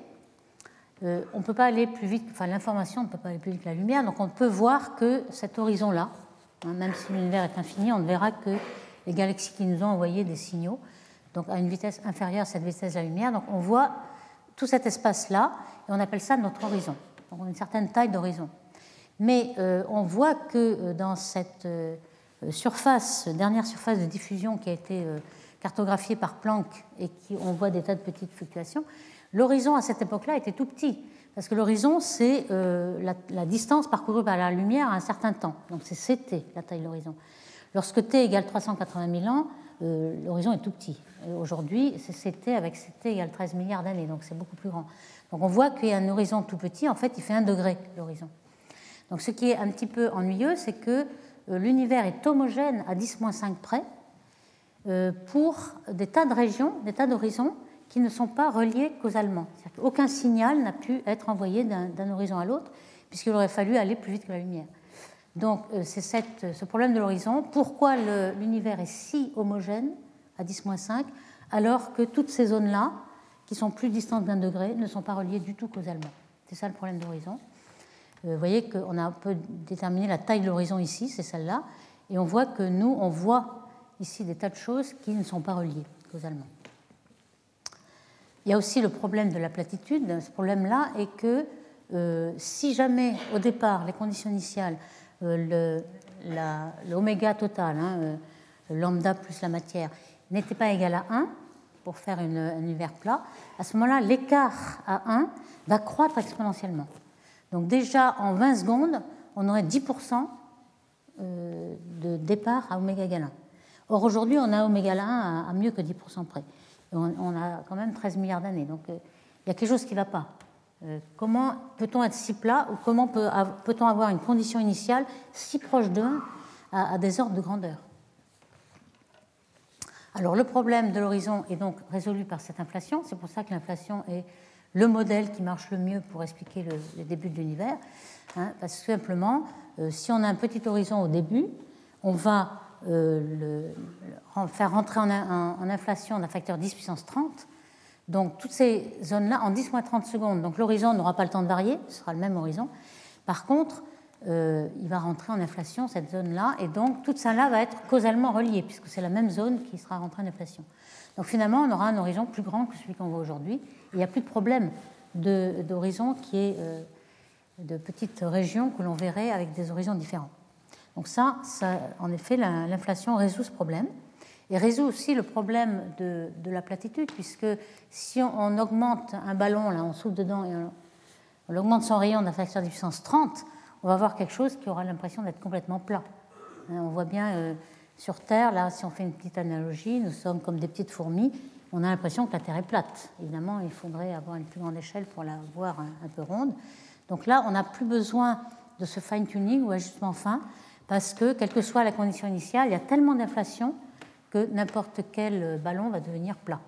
Euh, on peut pas aller plus vite, enfin l'information ne peut pas aller plus vite que la lumière, donc on peut voir que cet horizon-là, hein, même si l'univers est infini, on ne verra que les galaxies qui nous ont envoyé des signaux, donc à une vitesse inférieure à cette vitesse de la lumière. Donc on voit tout cet espace-là, et on appelle ça notre horizon. Donc on a une certaine taille d'horizon. Mais euh, on voit que euh, dans cette surface, dernière surface de diffusion qui a été cartographiée par Planck et qui on voit des tas de petites fluctuations, L'horizon à cette époque-là était tout petit, parce que l'horizon, c'est euh, la, distance parcourue par la lumière à un certain temps. Donc c'est CT, la taille de l'horizon. Lorsque t égale 380 000 ans, euh, l'horizon est tout petit. Aujourd'hui, c'est CT avec CT égale 13 milliards d'années, donc c'est beaucoup plus grand. Donc on voit qu'il y a un horizon tout petit, en fait, il fait un degré, l'horizon. Donc ce qui est un petit peu ennuyeux, c'est que euh, l'univers est homogène à 10-5 près pour des tas de régions, des tas d'horizons qui ne sont pas reliés causalement. Aucun signal n'a pu être envoyé d'un horizon à l'autre, puisqu'il aurait fallu aller plus vite que la lumière. Donc euh, c'est ce problème de l'horizon. Pourquoi l'univers est si homogène à 10-5, alors que toutes ces zones-là, qui sont plus distantes d'un degré, ne sont pas reliées du tout causalement C'est ça le problème de l'horizon. Euh, vous voyez qu'on a un peu déterminé la taille de l'horizon ici, c'est celle-là, et on voit que nous, on voit ici des tas de choses qui ne sont pas reliées causalement. Il y a aussi le problème de la platitude. Ce problème-là est que euh, si jamais au départ les conditions initiales, euh, l'oméga total, hein, euh, lambda plus la matière, n'était pas égal à 1 pour faire un univers plat, à ce moment-là, l'écart à 1 va croître exponentiellement. Donc déjà en 20 secondes, on aurait 10% de départ à oméga égale 1. Or aujourd'hui, on a oméga 1 à mieux que 10% près on, a quand même 13 milliards d'années. Donc euh, il y a quelque chose qui ne va pas. Euh, comment peut-on être si plat ou comment peut-on avoir une condition initiale si proche de 1 à, des ordres de grandeur? Alors le problème de l'horizon est donc résolu par cette inflation. C'est pour ça que l'inflation est le modèle qui marche le mieux pour expliquer le, début de l'univers. Hein, parce que simplement, euh, si on a un petit horizon au début, on va euh, faire rentrer en, inflation d'un facteur 10 puissance 30. Donc toutes ces zones-là en 10 moins 30 secondes. Donc l'horizon n'aura pas le temps de varier, ce sera le même horizon. Par contre, euh, il va rentrer en inflation cette zone-là, et donc toute ça-là va être causalement reliée, puisque c'est la même zone qui sera rentrée en inflation. Donc finalement, on aura un horizon plus grand que celui qu'on voit aujourd'hui. Il n'y a plus de problème d'horizon qui est euh, de petites régions que l'on verrait avec des horizons différents. Donc ça, en effet, l'inflation résout ce problème et résout aussi le problème de, la platitude, puisque si on, augmente un ballon, là, on souffle dedans et on, augmente son rayon d'un facteur de puissance 30, on va avoir quelque chose qui aura l'impression d'être complètement plat. Hein, on voit bien euh, sur Terre, là, si on fait une petite analogie, nous sommes comme des petites fourmis, on a l'impression que la Terre est plate. Évidemment, il faudrait avoir une plus grande échelle pour la voir un, un peu ronde. Donc là, on n'a plus besoin de ce fine-tuning ou ajustement fin, parce que, quelle que soit la condition initiale, il y a tellement d'inflation que n'importe quel ballon va devenir plat.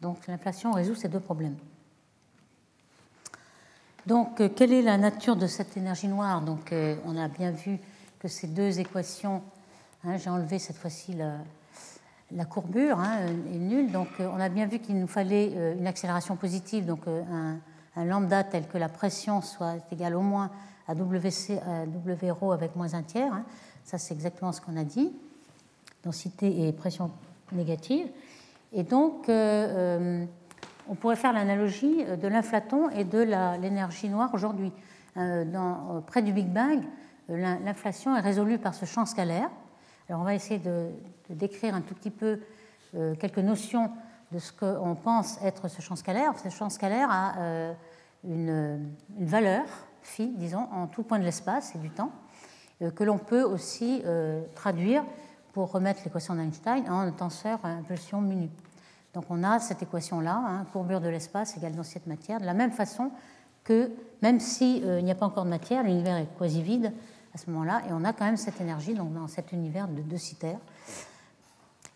Donc l'inflation résout ces deux problèmes. Donc, euh, quelle est la nature de cette énergie noire? Donc, euh, on a bien vu que ces deux équations, hein, j'ai enlevé cette fois-ci la, courbure, hein, est nulle. Donc, euh, on a bien vu qu'il nous fallait une accélération positive, donc un, lambda tel que la pression soit égale au moins à WC, à avec moins un tiers. Hein. Ça, c'est exactement ce qu'on a dit. Densité et pression négative. Et donc, euh, euh, on pourrait faire l'analogie de l'inflaton et de l'énergie noire aujourd'hui. Euh, près du Big Bang, l'inflation est résolue par ce champ scalaire. Alors, on va essayer de, décrire un tout petit peu quelques notions de ce qu'on pense être ce champ scalaire. Ce champ scalaire a une valeur phi, disons, en tout point de l'espace et du temps, que l'on peut aussi traduire pour remettre l'équation d'Einstein en tenseur à impulsion mu Donc on a cette équation-là, hein, courbure de l'espace égale densité de matière, de la même façon que même s'il n'y a pas encore de matière, l'univers est quasi vide à ce moment-là, et on a quand même cette énergie donc dans cet univers de deux citères.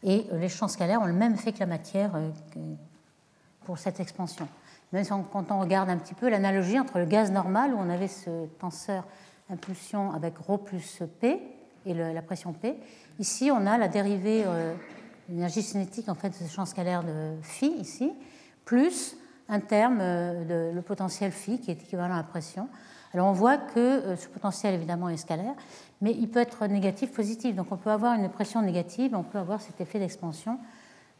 Et euh, les champs scalaires ont le même effet que la matière euh, pour cette expansion. Même quand on regarde un petit peu l'analogie entre le gaz normal, où on avait ce tenseur impulsion avec ρ plus P et la pression P, ici on a la dérivée, euh, l'énergie cinétique en fait, de ce champ scalaire de phi, ici, plus un terme de le potentiel phi qui est équivalent à la pression. Alors on voit que ce potentiel évidemment est scalaire, mais il peut être négatif, positif. Donc on peut avoir une pression négative, on peut avoir cet effet d'expansion.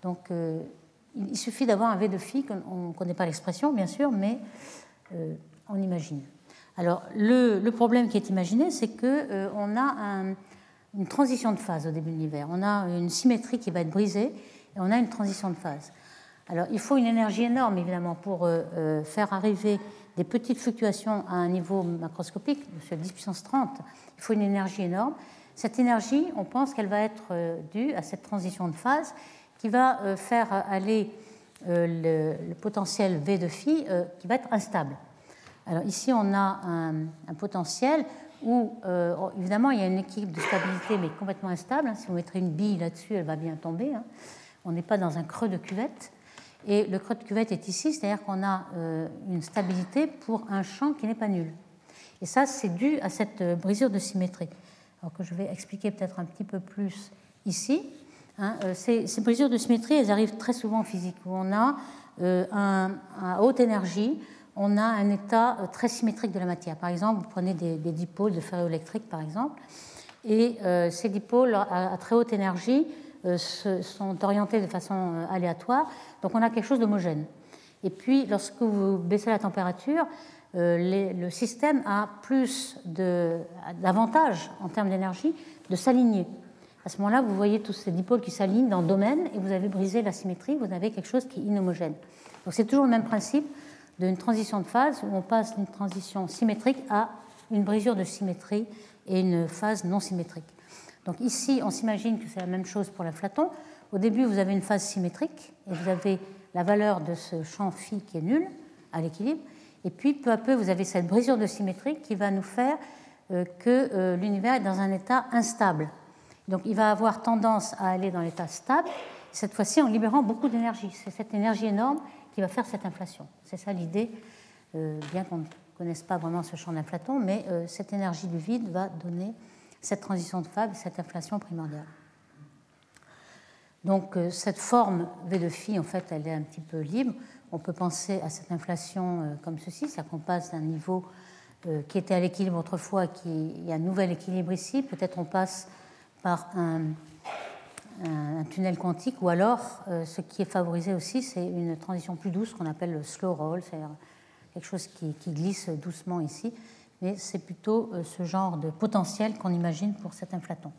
Donc euh, il suffit d'avoir un V de phi, on ne connaît pas l'expression bien sûr, mais euh, on imagine. Alors le, problème qui est imaginé, c'est qu'on euh, a une transition de phase au début de l'univers. On a une symétrie qui va être brisée et on a une transition de phase. Alors il faut une énergie énorme évidemment pour faire arriver des petites fluctuations à un niveau macroscopique, sur 10 puissance 30, il faut une énergie énorme. Cette énergie, on pense qu'elle va être euh, due à cette transition de phase qui va euh, faire aller euh, le, potentiel V de phi qui va être instable. Alors ici, on a un, potentiel où, évidemment, il y a une équipe de stabilité, mais complètement instable. Si vous mettrez une bille là-dessus, elle va bien tomber. Hein. On n'est pas dans un creux de cuvette. Et le creux de cuvette est ici, c'est-à-dire qu'on a euh, une stabilité pour un champ qui n'est pas nul. Et ça, c'est dû à cette euh, brisure de symétrie. Que je vais expliquer peut-être un petit peu plus ici. Hein, euh, ces, brisures de symétrie, elles arrivent très souvent en physique, où on a un, à haute énergie, on a un état très symétrique de la matière. Par exemple, vous prenez des, dipôles de ferroélectrique, par exemple, et ces dipôles à très haute énergie euh, sont orientés de façon euh, aléatoire. Donc on a quelque chose d'homogène. Et puis lorsque vous baissez la température, euh, le système a plus d'avantages en termes d'énergie de s'aligner. À ce moment-là, vous voyez tous ces dipôles qui s'alignent dans le domaine et vous avez brisé la symétrie, vous avez quelque chose qui est inhomogène. Donc c'est toujours le même principe d'une transition de phase où on passe d'une transition symétrique à une brisure de symétrie et une phase non symétrique. Donc ici, on s'imagine que c'est la même chose pour l'inflaton. Au début, vous avez une phase symétrique et vous avez la valeur de ce champ phi qui est nul à l'équilibre. Et puis, peu à peu, vous avez cette brisure de symétrie qui va nous faire euh, que euh, l'univers est dans un état instable. Donc, il va avoir tendance à aller dans l'état stable, cette fois-ci en libérant beaucoup d'énergie. C'est cette énergie énorme qui va faire cette inflation. C'est ça l'idée, euh, bien qu'on ne connaisse pas vraiment ce champ d'inflaton, mais cette énergie du vide va donner cette transition de phase, cette inflation primordiale. Donc euh, cette forme V de phi, en fait, elle est un petit peu libre. On peut penser à cette inflation euh, comme ceci, ça qu'on passe d'un niveau euh, qui était à l'équilibre autrefois, qui y a un nouvel équilibre ici. Peut-être on passe par un, tunnel quantique, ou alors ce qui est favorisé aussi, c'est une transition plus douce qu'on appelle le slow roll, c'est-à-dire quelque chose qui, glisse doucement ici mais c'est plutôt euh, ce genre de potentiel qu'on imagine pour cet inflaton.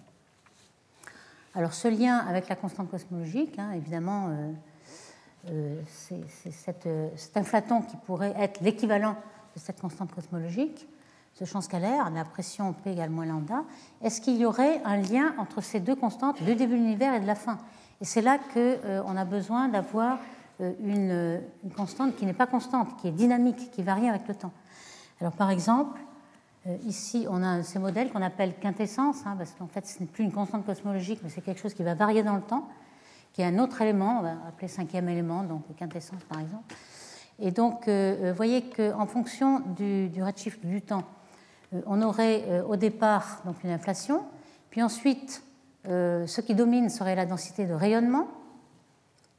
Alors ce lien avec la constante cosmologique, hein, évidemment, euh, euh, c'est cet inflaton qui pourrait être l'équivalent de cette constante cosmologique, ce champ scalaire, la pression P égale moins lambda. Est-ce qu'il y aurait un lien entre ces deux constantes du début de l'univers et de la fin? Et c'est là qu'on a besoin d'avoir une, une constante qui n'est pas constante, qui est dynamique, qui varie avec le temps. Alors par exemple, euh, ici, on a ces modèles qu'on appelle quintessence, hein, parce qu'en fait, ce n'est plus une constante cosmologique, mais c'est quelque chose qui va varier dans le temps, qui est un autre élément, on va appeler cinquième élément, donc quintessence par exemple. Et donc, euh, euh, vous voyez qu'en fonction du, redshift du temps, on aurait au départ donc une inflation, puis ensuite, ce qui domine serait la densité de rayonnement,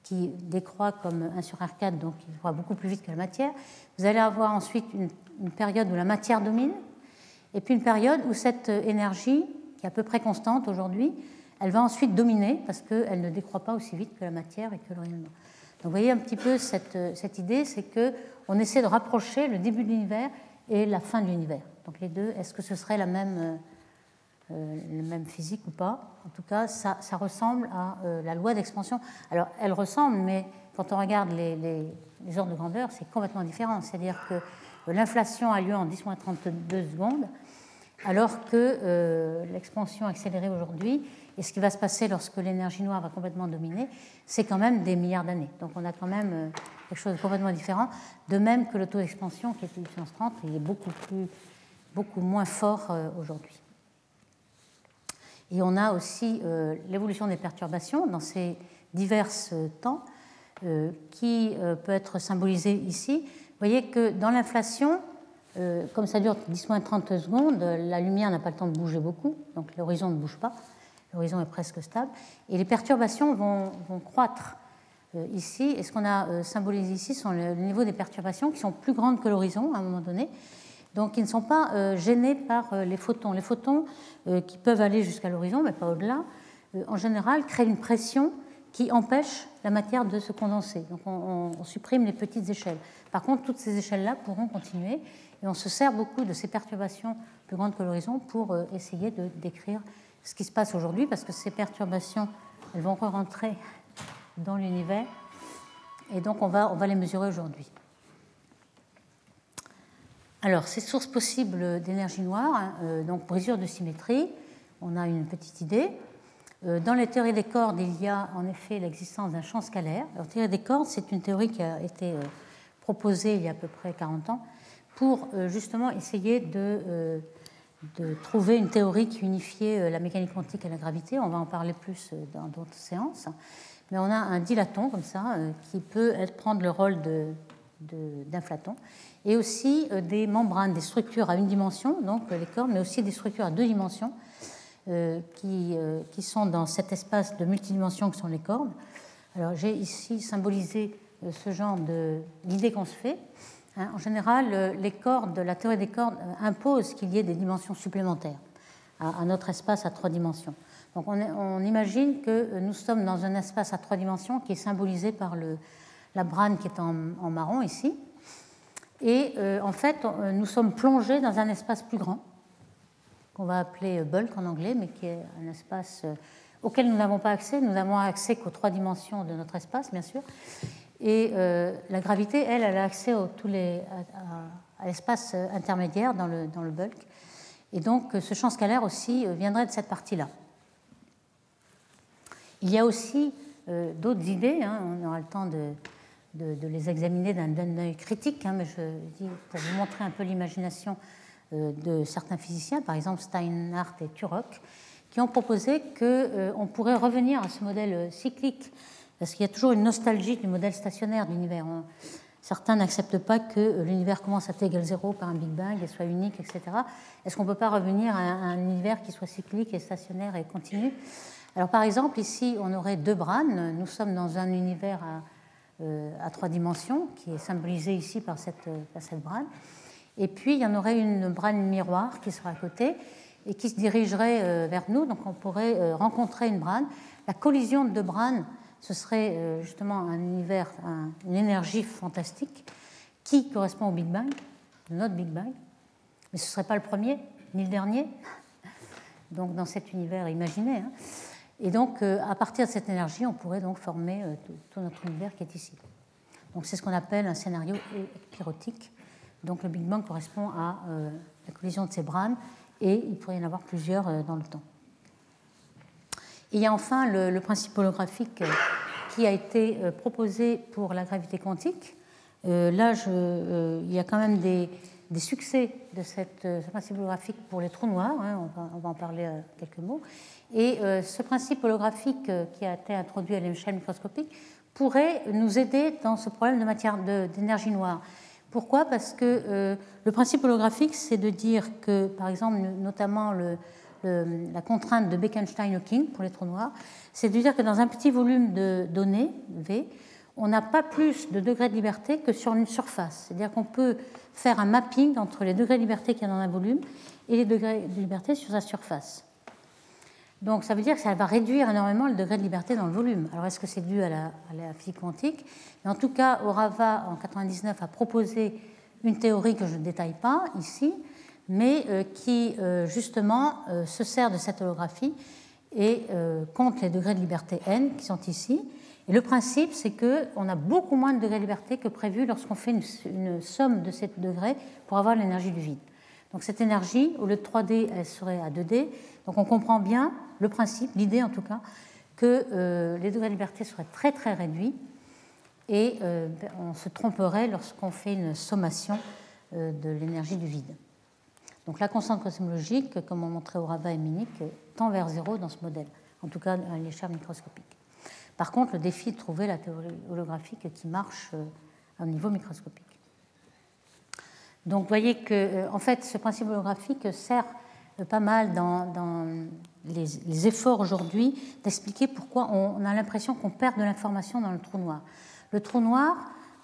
qui décroît comme 1 sur R4, donc il va beaucoup plus vite que la matière. Vous allez avoir ensuite une période où la matière domine, et puis une période où cette énergie, qui est à peu près constante aujourd'hui, elle va ensuite dominer parce qu'elle ne décroît pas aussi vite que la matière et que le rayonnement. Donc vous voyez un petit peu cette, cette idée, c'est qu'on essaie de rapprocher le début de l'univers et la fin de l'univers. Donc les deux, est-ce que ce serait la même, euh, même physique ou pas? En tout cas, ça, ressemble à euh, la loi d'expansion. Alors elle ressemble, mais quand on regarde les, ordres de grandeur, c'est complètement différent. C'est-à-dire que l'inflation a lieu en 10-32 secondes, alors que l'expansion accélérée aujourd'hui et ce qui va se passer lorsque l'énergie noire va complètement dominer, c'est quand même des milliards d'années. Donc on a quand même quelque chose de complètement différent, de même que le taux d'expansion qui était de puissance 30, il est beaucoup, plus, beaucoup moins fort aujourd'hui. Et on a aussi l'évolution des perturbations dans ces divers temps euh, qui euh, peut être symbolisé ici. Vous voyez que dans l'inflation, euh, comme ça dure 10-30 secondes, la lumière n'a pas le temps de bouger beaucoup, donc l'horizon ne bouge pas, l'horizon est presque stable, et les perturbations vont, croître ici. Et ce qu'on a symbolisé ici sont le, niveau des perturbations qui sont plus grandes que l'horizon à un moment donné, donc ils ne sont pas gênés par les photons. Les photons qui peuvent aller jusqu'à l'horizon, mais pas au-delà, en général créent une pression qui empêche la matière de se condenser. Donc on, supprime les petites échelles. Par contre, toutes ces échelles-là pourront continuer et on se sert beaucoup de ces perturbations plus grandes que l'horizon pour euh, essayer de décrire ce qui se passe aujourd'hui parce que ces perturbations, elles vont rentrer dans l'univers et donc on va les mesurer aujourd'hui. Alors, ces sources possibles d'énergie noire, hein, euh, donc brisure de symétrie, on a une petite idée. Euh, dans les théories des cordes, il y a en effet l'existence d'un champ scalaire. La théorie des cordes, c'est une théorie qui a été euh, proposée il y a à peu près 40 ans pour justement essayer de, de trouver une théorie qui unifiait la mécanique quantique et la gravité. On va en parler plus dans d'autres séances. Mais on a un dilaton comme ça qui peut prendre le rôle d'inflaton. Et aussi des membranes, des structures à une dimension, donc les cordes, mais aussi des structures à deux dimensions euh, qui, euh, qui, sont dans cet espace de multidimension que sont les cordes. Alors j'ai ici symbolisé euh, ce genre d'idée qu'on se fait. Hein. en général, les cordes, la théorie des cordes impose qu'il y ait des dimensions supplémentaires à, notre espace à trois dimensions. Donc on, on, imagine que nous sommes dans un espace à trois dimensions qui est symbolisé par le, la brane qui est en, marron ici. Et en fait, nous sommes plongés dans un espace plus grand qu'on va appeler bulk en anglais, mais qui est un espace euh, auquel nous n'avons pas accès. Nous n'avons accès qu'aux trois dimensions de notre espace, bien sûr. Et euh, la gravité, elle, elle a accès aux, tous les, à, l'espace intermédiaire dans le, bulk. Et donc, ce champ scalaire aussi euh, viendrait de cette partie-là. Il y a aussi d'autres idées, hein. on aura le temps de, de, les examiner d'un œil critique, hein, mais je dis pour vous montrer un peu l'imagination euh, de certains physiciens, par exemple Steinhardt et Turok, qui ont proposé qu'on euh, pourrait revenir à ce modèle euh, cyclique, parce qu'il y a toujours une nostalgie du modèle stationnaire de l'univers. Certains n'acceptent pas que l'univers commence à t égale zéro par un Big Bang et soit unique, etc. Est-ce qu'on ne peut pas revenir à un univers qui soit cyclique et stationnaire et continu? Alors par exemple, ici, on aurait deux branes. Nous sommes dans un univers à, trois dimensions, qui est symbolisé ici par cette, par cette brane. Et puis, il y en aurait une brane miroir qui serait à côté et qui se dirigerait euh, vers nous. Donc, on pourrait euh, rencontrer une brane. La collision de deux branes, ce serait euh, justement un univers, une énergie fantastique qui correspond au Big Bang, notre Big Bang. Mais ce ne serait pas le premier, ni le dernier. Donc, dans cet univers imaginé. Hein. Et donc, à partir de cette énergie, on pourrait donc former tout notre univers qui est ici. Donc, c'est ce qu'on appelle un scénario pyrotique donc le Big Bang correspond à euh, la collision de ces branes et il pourrait y en avoir plusieurs euh, dans le temps. il y a enfin le, principe holographique euh, qui a été proposé pour la gravité quantique. là, il y a quand même des, succès de cette, ce principe holographique pour les trous noirs, hein, on, va, en parler quelques mots. Et ce principe holographique qui a été introduit à l'échelle microscopique pourrait nous aider dans ce problème de matière d'énergie noire. Pourquoi? Parce que euh, le principe holographique, c'est de dire que, par exemple, notamment la contrainte de Bekenstein-Hawking pour les trous noirs, c'est de dire que dans un petit volume de données, V, on n'a pas plus de degrés de liberté que sur une surface. C'est-à-dire qu'on peut faire un mapping entre les degrés de liberté qu'il y a dans un volume et les degrés de liberté sur sa surface. Donc ça veut dire que ça va réduire énormément le degré de liberté dans le volume. Alors est-ce que c'est dû à la, physique quantique? En tout cas, Orava, en 1999, a proposé une théorie que je ne détaille pas ici, mais euh, qui euh, justement euh, se sert de cette holographie et compte les degrés de liberté n qui sont ici. Et le principe, c'est qu'on a beaucoup moins de degrés de liberté que prévu lorsqu'on fait une, somme de ces degrés pour avoir l'énergie du vide. Donc cette énergie, au lieu de 3D, elle serait à 2D. Donc on comprend bien le principe, l'idée en tout cas, que euh, les degrés de liberté seraient très très réduits et euh, on se tromperait lorsqu'on fait une sommation euh, de l'énergie du vide. Donc la constante cosmologique, comme on montrait au rabat et Minich, tend vers zéro dans ce modèle, en tout cas à l'échelle microscopique. Par contre, le défi est de trouver la théorie holographique qui marche au niveau microscopique. Donc vous voyez que en fait, ce principe holographique sert pas mal dans, les, efforts aujourd'hui d'expliquer pourquoi on, a l'impression qu'on perd de l'information dans le trou noir. Le trou noir,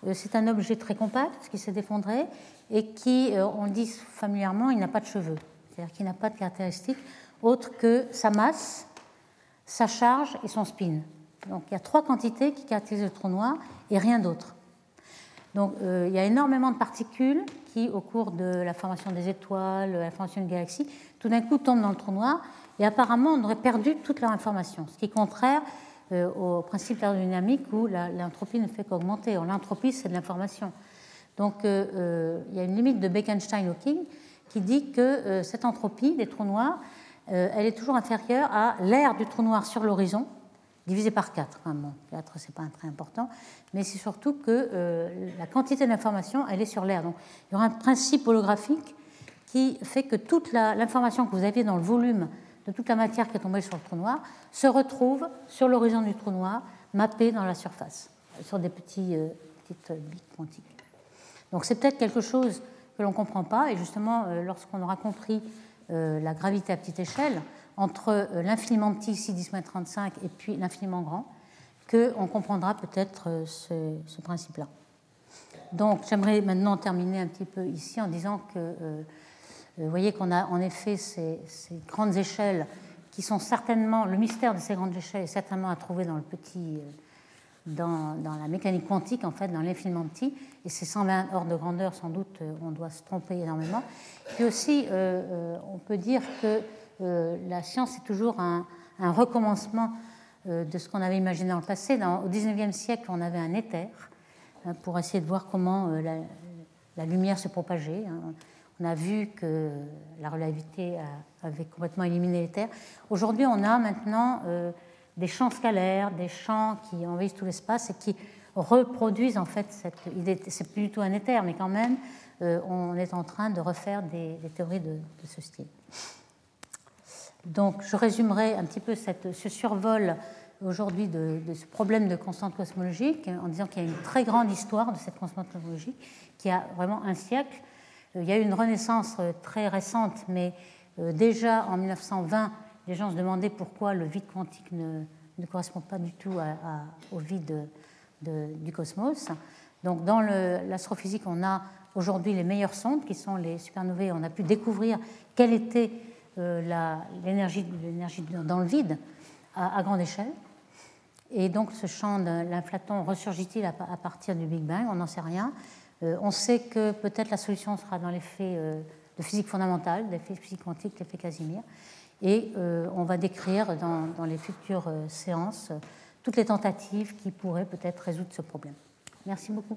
euh, c'est un objet très compact qui s'est effondré et qui, euh, on dit familièrement, il n'a pas de cheveux, c'est-à-dire qu'il n'a pas de caractéristiques autres que sa masse, sa charge et son spin. Donc il y a trois quantités qui caractérisent le trou noir et rien d'autre. Donc euh, il y a énormément de particules qui, au cours de la formation des étoiles, la formation d'une galaxie, tout d'un coup tombent dans le trou noir et apparemment on aurait perdu toute leur information, ce qui est contraire euh, au principe thermodynamique où l'entropie ne fait qu'augmenter. L'entropie, c'est de l'information. Donc euh, il y a une limite de Bekenstein-Hawking qui dit que cette entropie des trous noirs, elle est toujours inférieure à l'aire du trou noir sur l'horizon, divisé par 4. Enfin, bon, 4, c'est pas très important, mais c'est surtout que euh, la quantité d'information, elle est sur l'air. Donc, il y aura un principe holographique qui fait que toute l'information que vous aviez dans le volume de toute la matière qui est tombée sur le trou noir se retrouve sur l'horizon du trou noir, mappée dans la surface, sur des petits, euh, petites bits quantiques. Donc, c'est peut-être quelque chose que l'on ne comprend pas, et justement, euh, lorsqu'on aura compris la gravité à petite échelle, entre euh, l'infiniment petit, ici 10 mètres 35, et puis l'infiniment grand, qu'on comprendra peut-être euh, ce, principe-là. Donc j'aimerais maintenant terminer un petit peu ici en disant que euh, vous voyez qu'on a en effet ces, grandes échelles qui sont certainement, le mystère de ces grandes échelles est certainement à trouver dans le petit, dans, la mécanique quantique, en fait, dans l'infiniment petit, et ces 120 ordres de grandeur, sans doute, on doit se tromper énormément. Puis aussi, on peut dire que la science est toujours un, recommencement euh, de ce qu'on avait imaginé dans le passé. au XIXe siècle, on avait un éther hein, pour essayer de voir comment euh, la, lumière se propageait. Hein. On a vu que la relativité avait complètement éliminé l'éther. Aujourd'hui, on a maintenant des champs scalaires, des champs qui envahissent tout l'espace et qui reproduisent en fait cette idée. C'est plus du tout un éther, mais quand même, on est en train de refaire des, théories de ce style. Donc, je résumerai un petit peu ce survol aujourd'hui de, ce problème de constante cosmologique en disant qu'il y a une très grande histoire de cette constante cosmologique qui a vraiment un siècle. Euh, il y a eu une renaissance euh, très récente, mais euh, déjà en 1920, les gens se demandaient pourquoi le vide quantique ne, correspond pas du tout au vide du cosmos. Donc, dans l'astrophysique, on a aujourd'hui les meilleures sondes qui sont les supernovae. On a pu découvrir quelle était l'énergie dans le vide à, grande échelle. Et donc ce champ de l'inflaton ressurgit-il à, partir du Big Bang? On n'en sait rien. Euh, on sait que peut-être la solution sera dans l'effet euh, de physique fondamentale, l'effet physique quantique, l'effet Casimir. Et on va décrire dans, dans les futures séances toutes les tentatives qui pourraient peut-être résoudre ce problème. Merci beaucoup.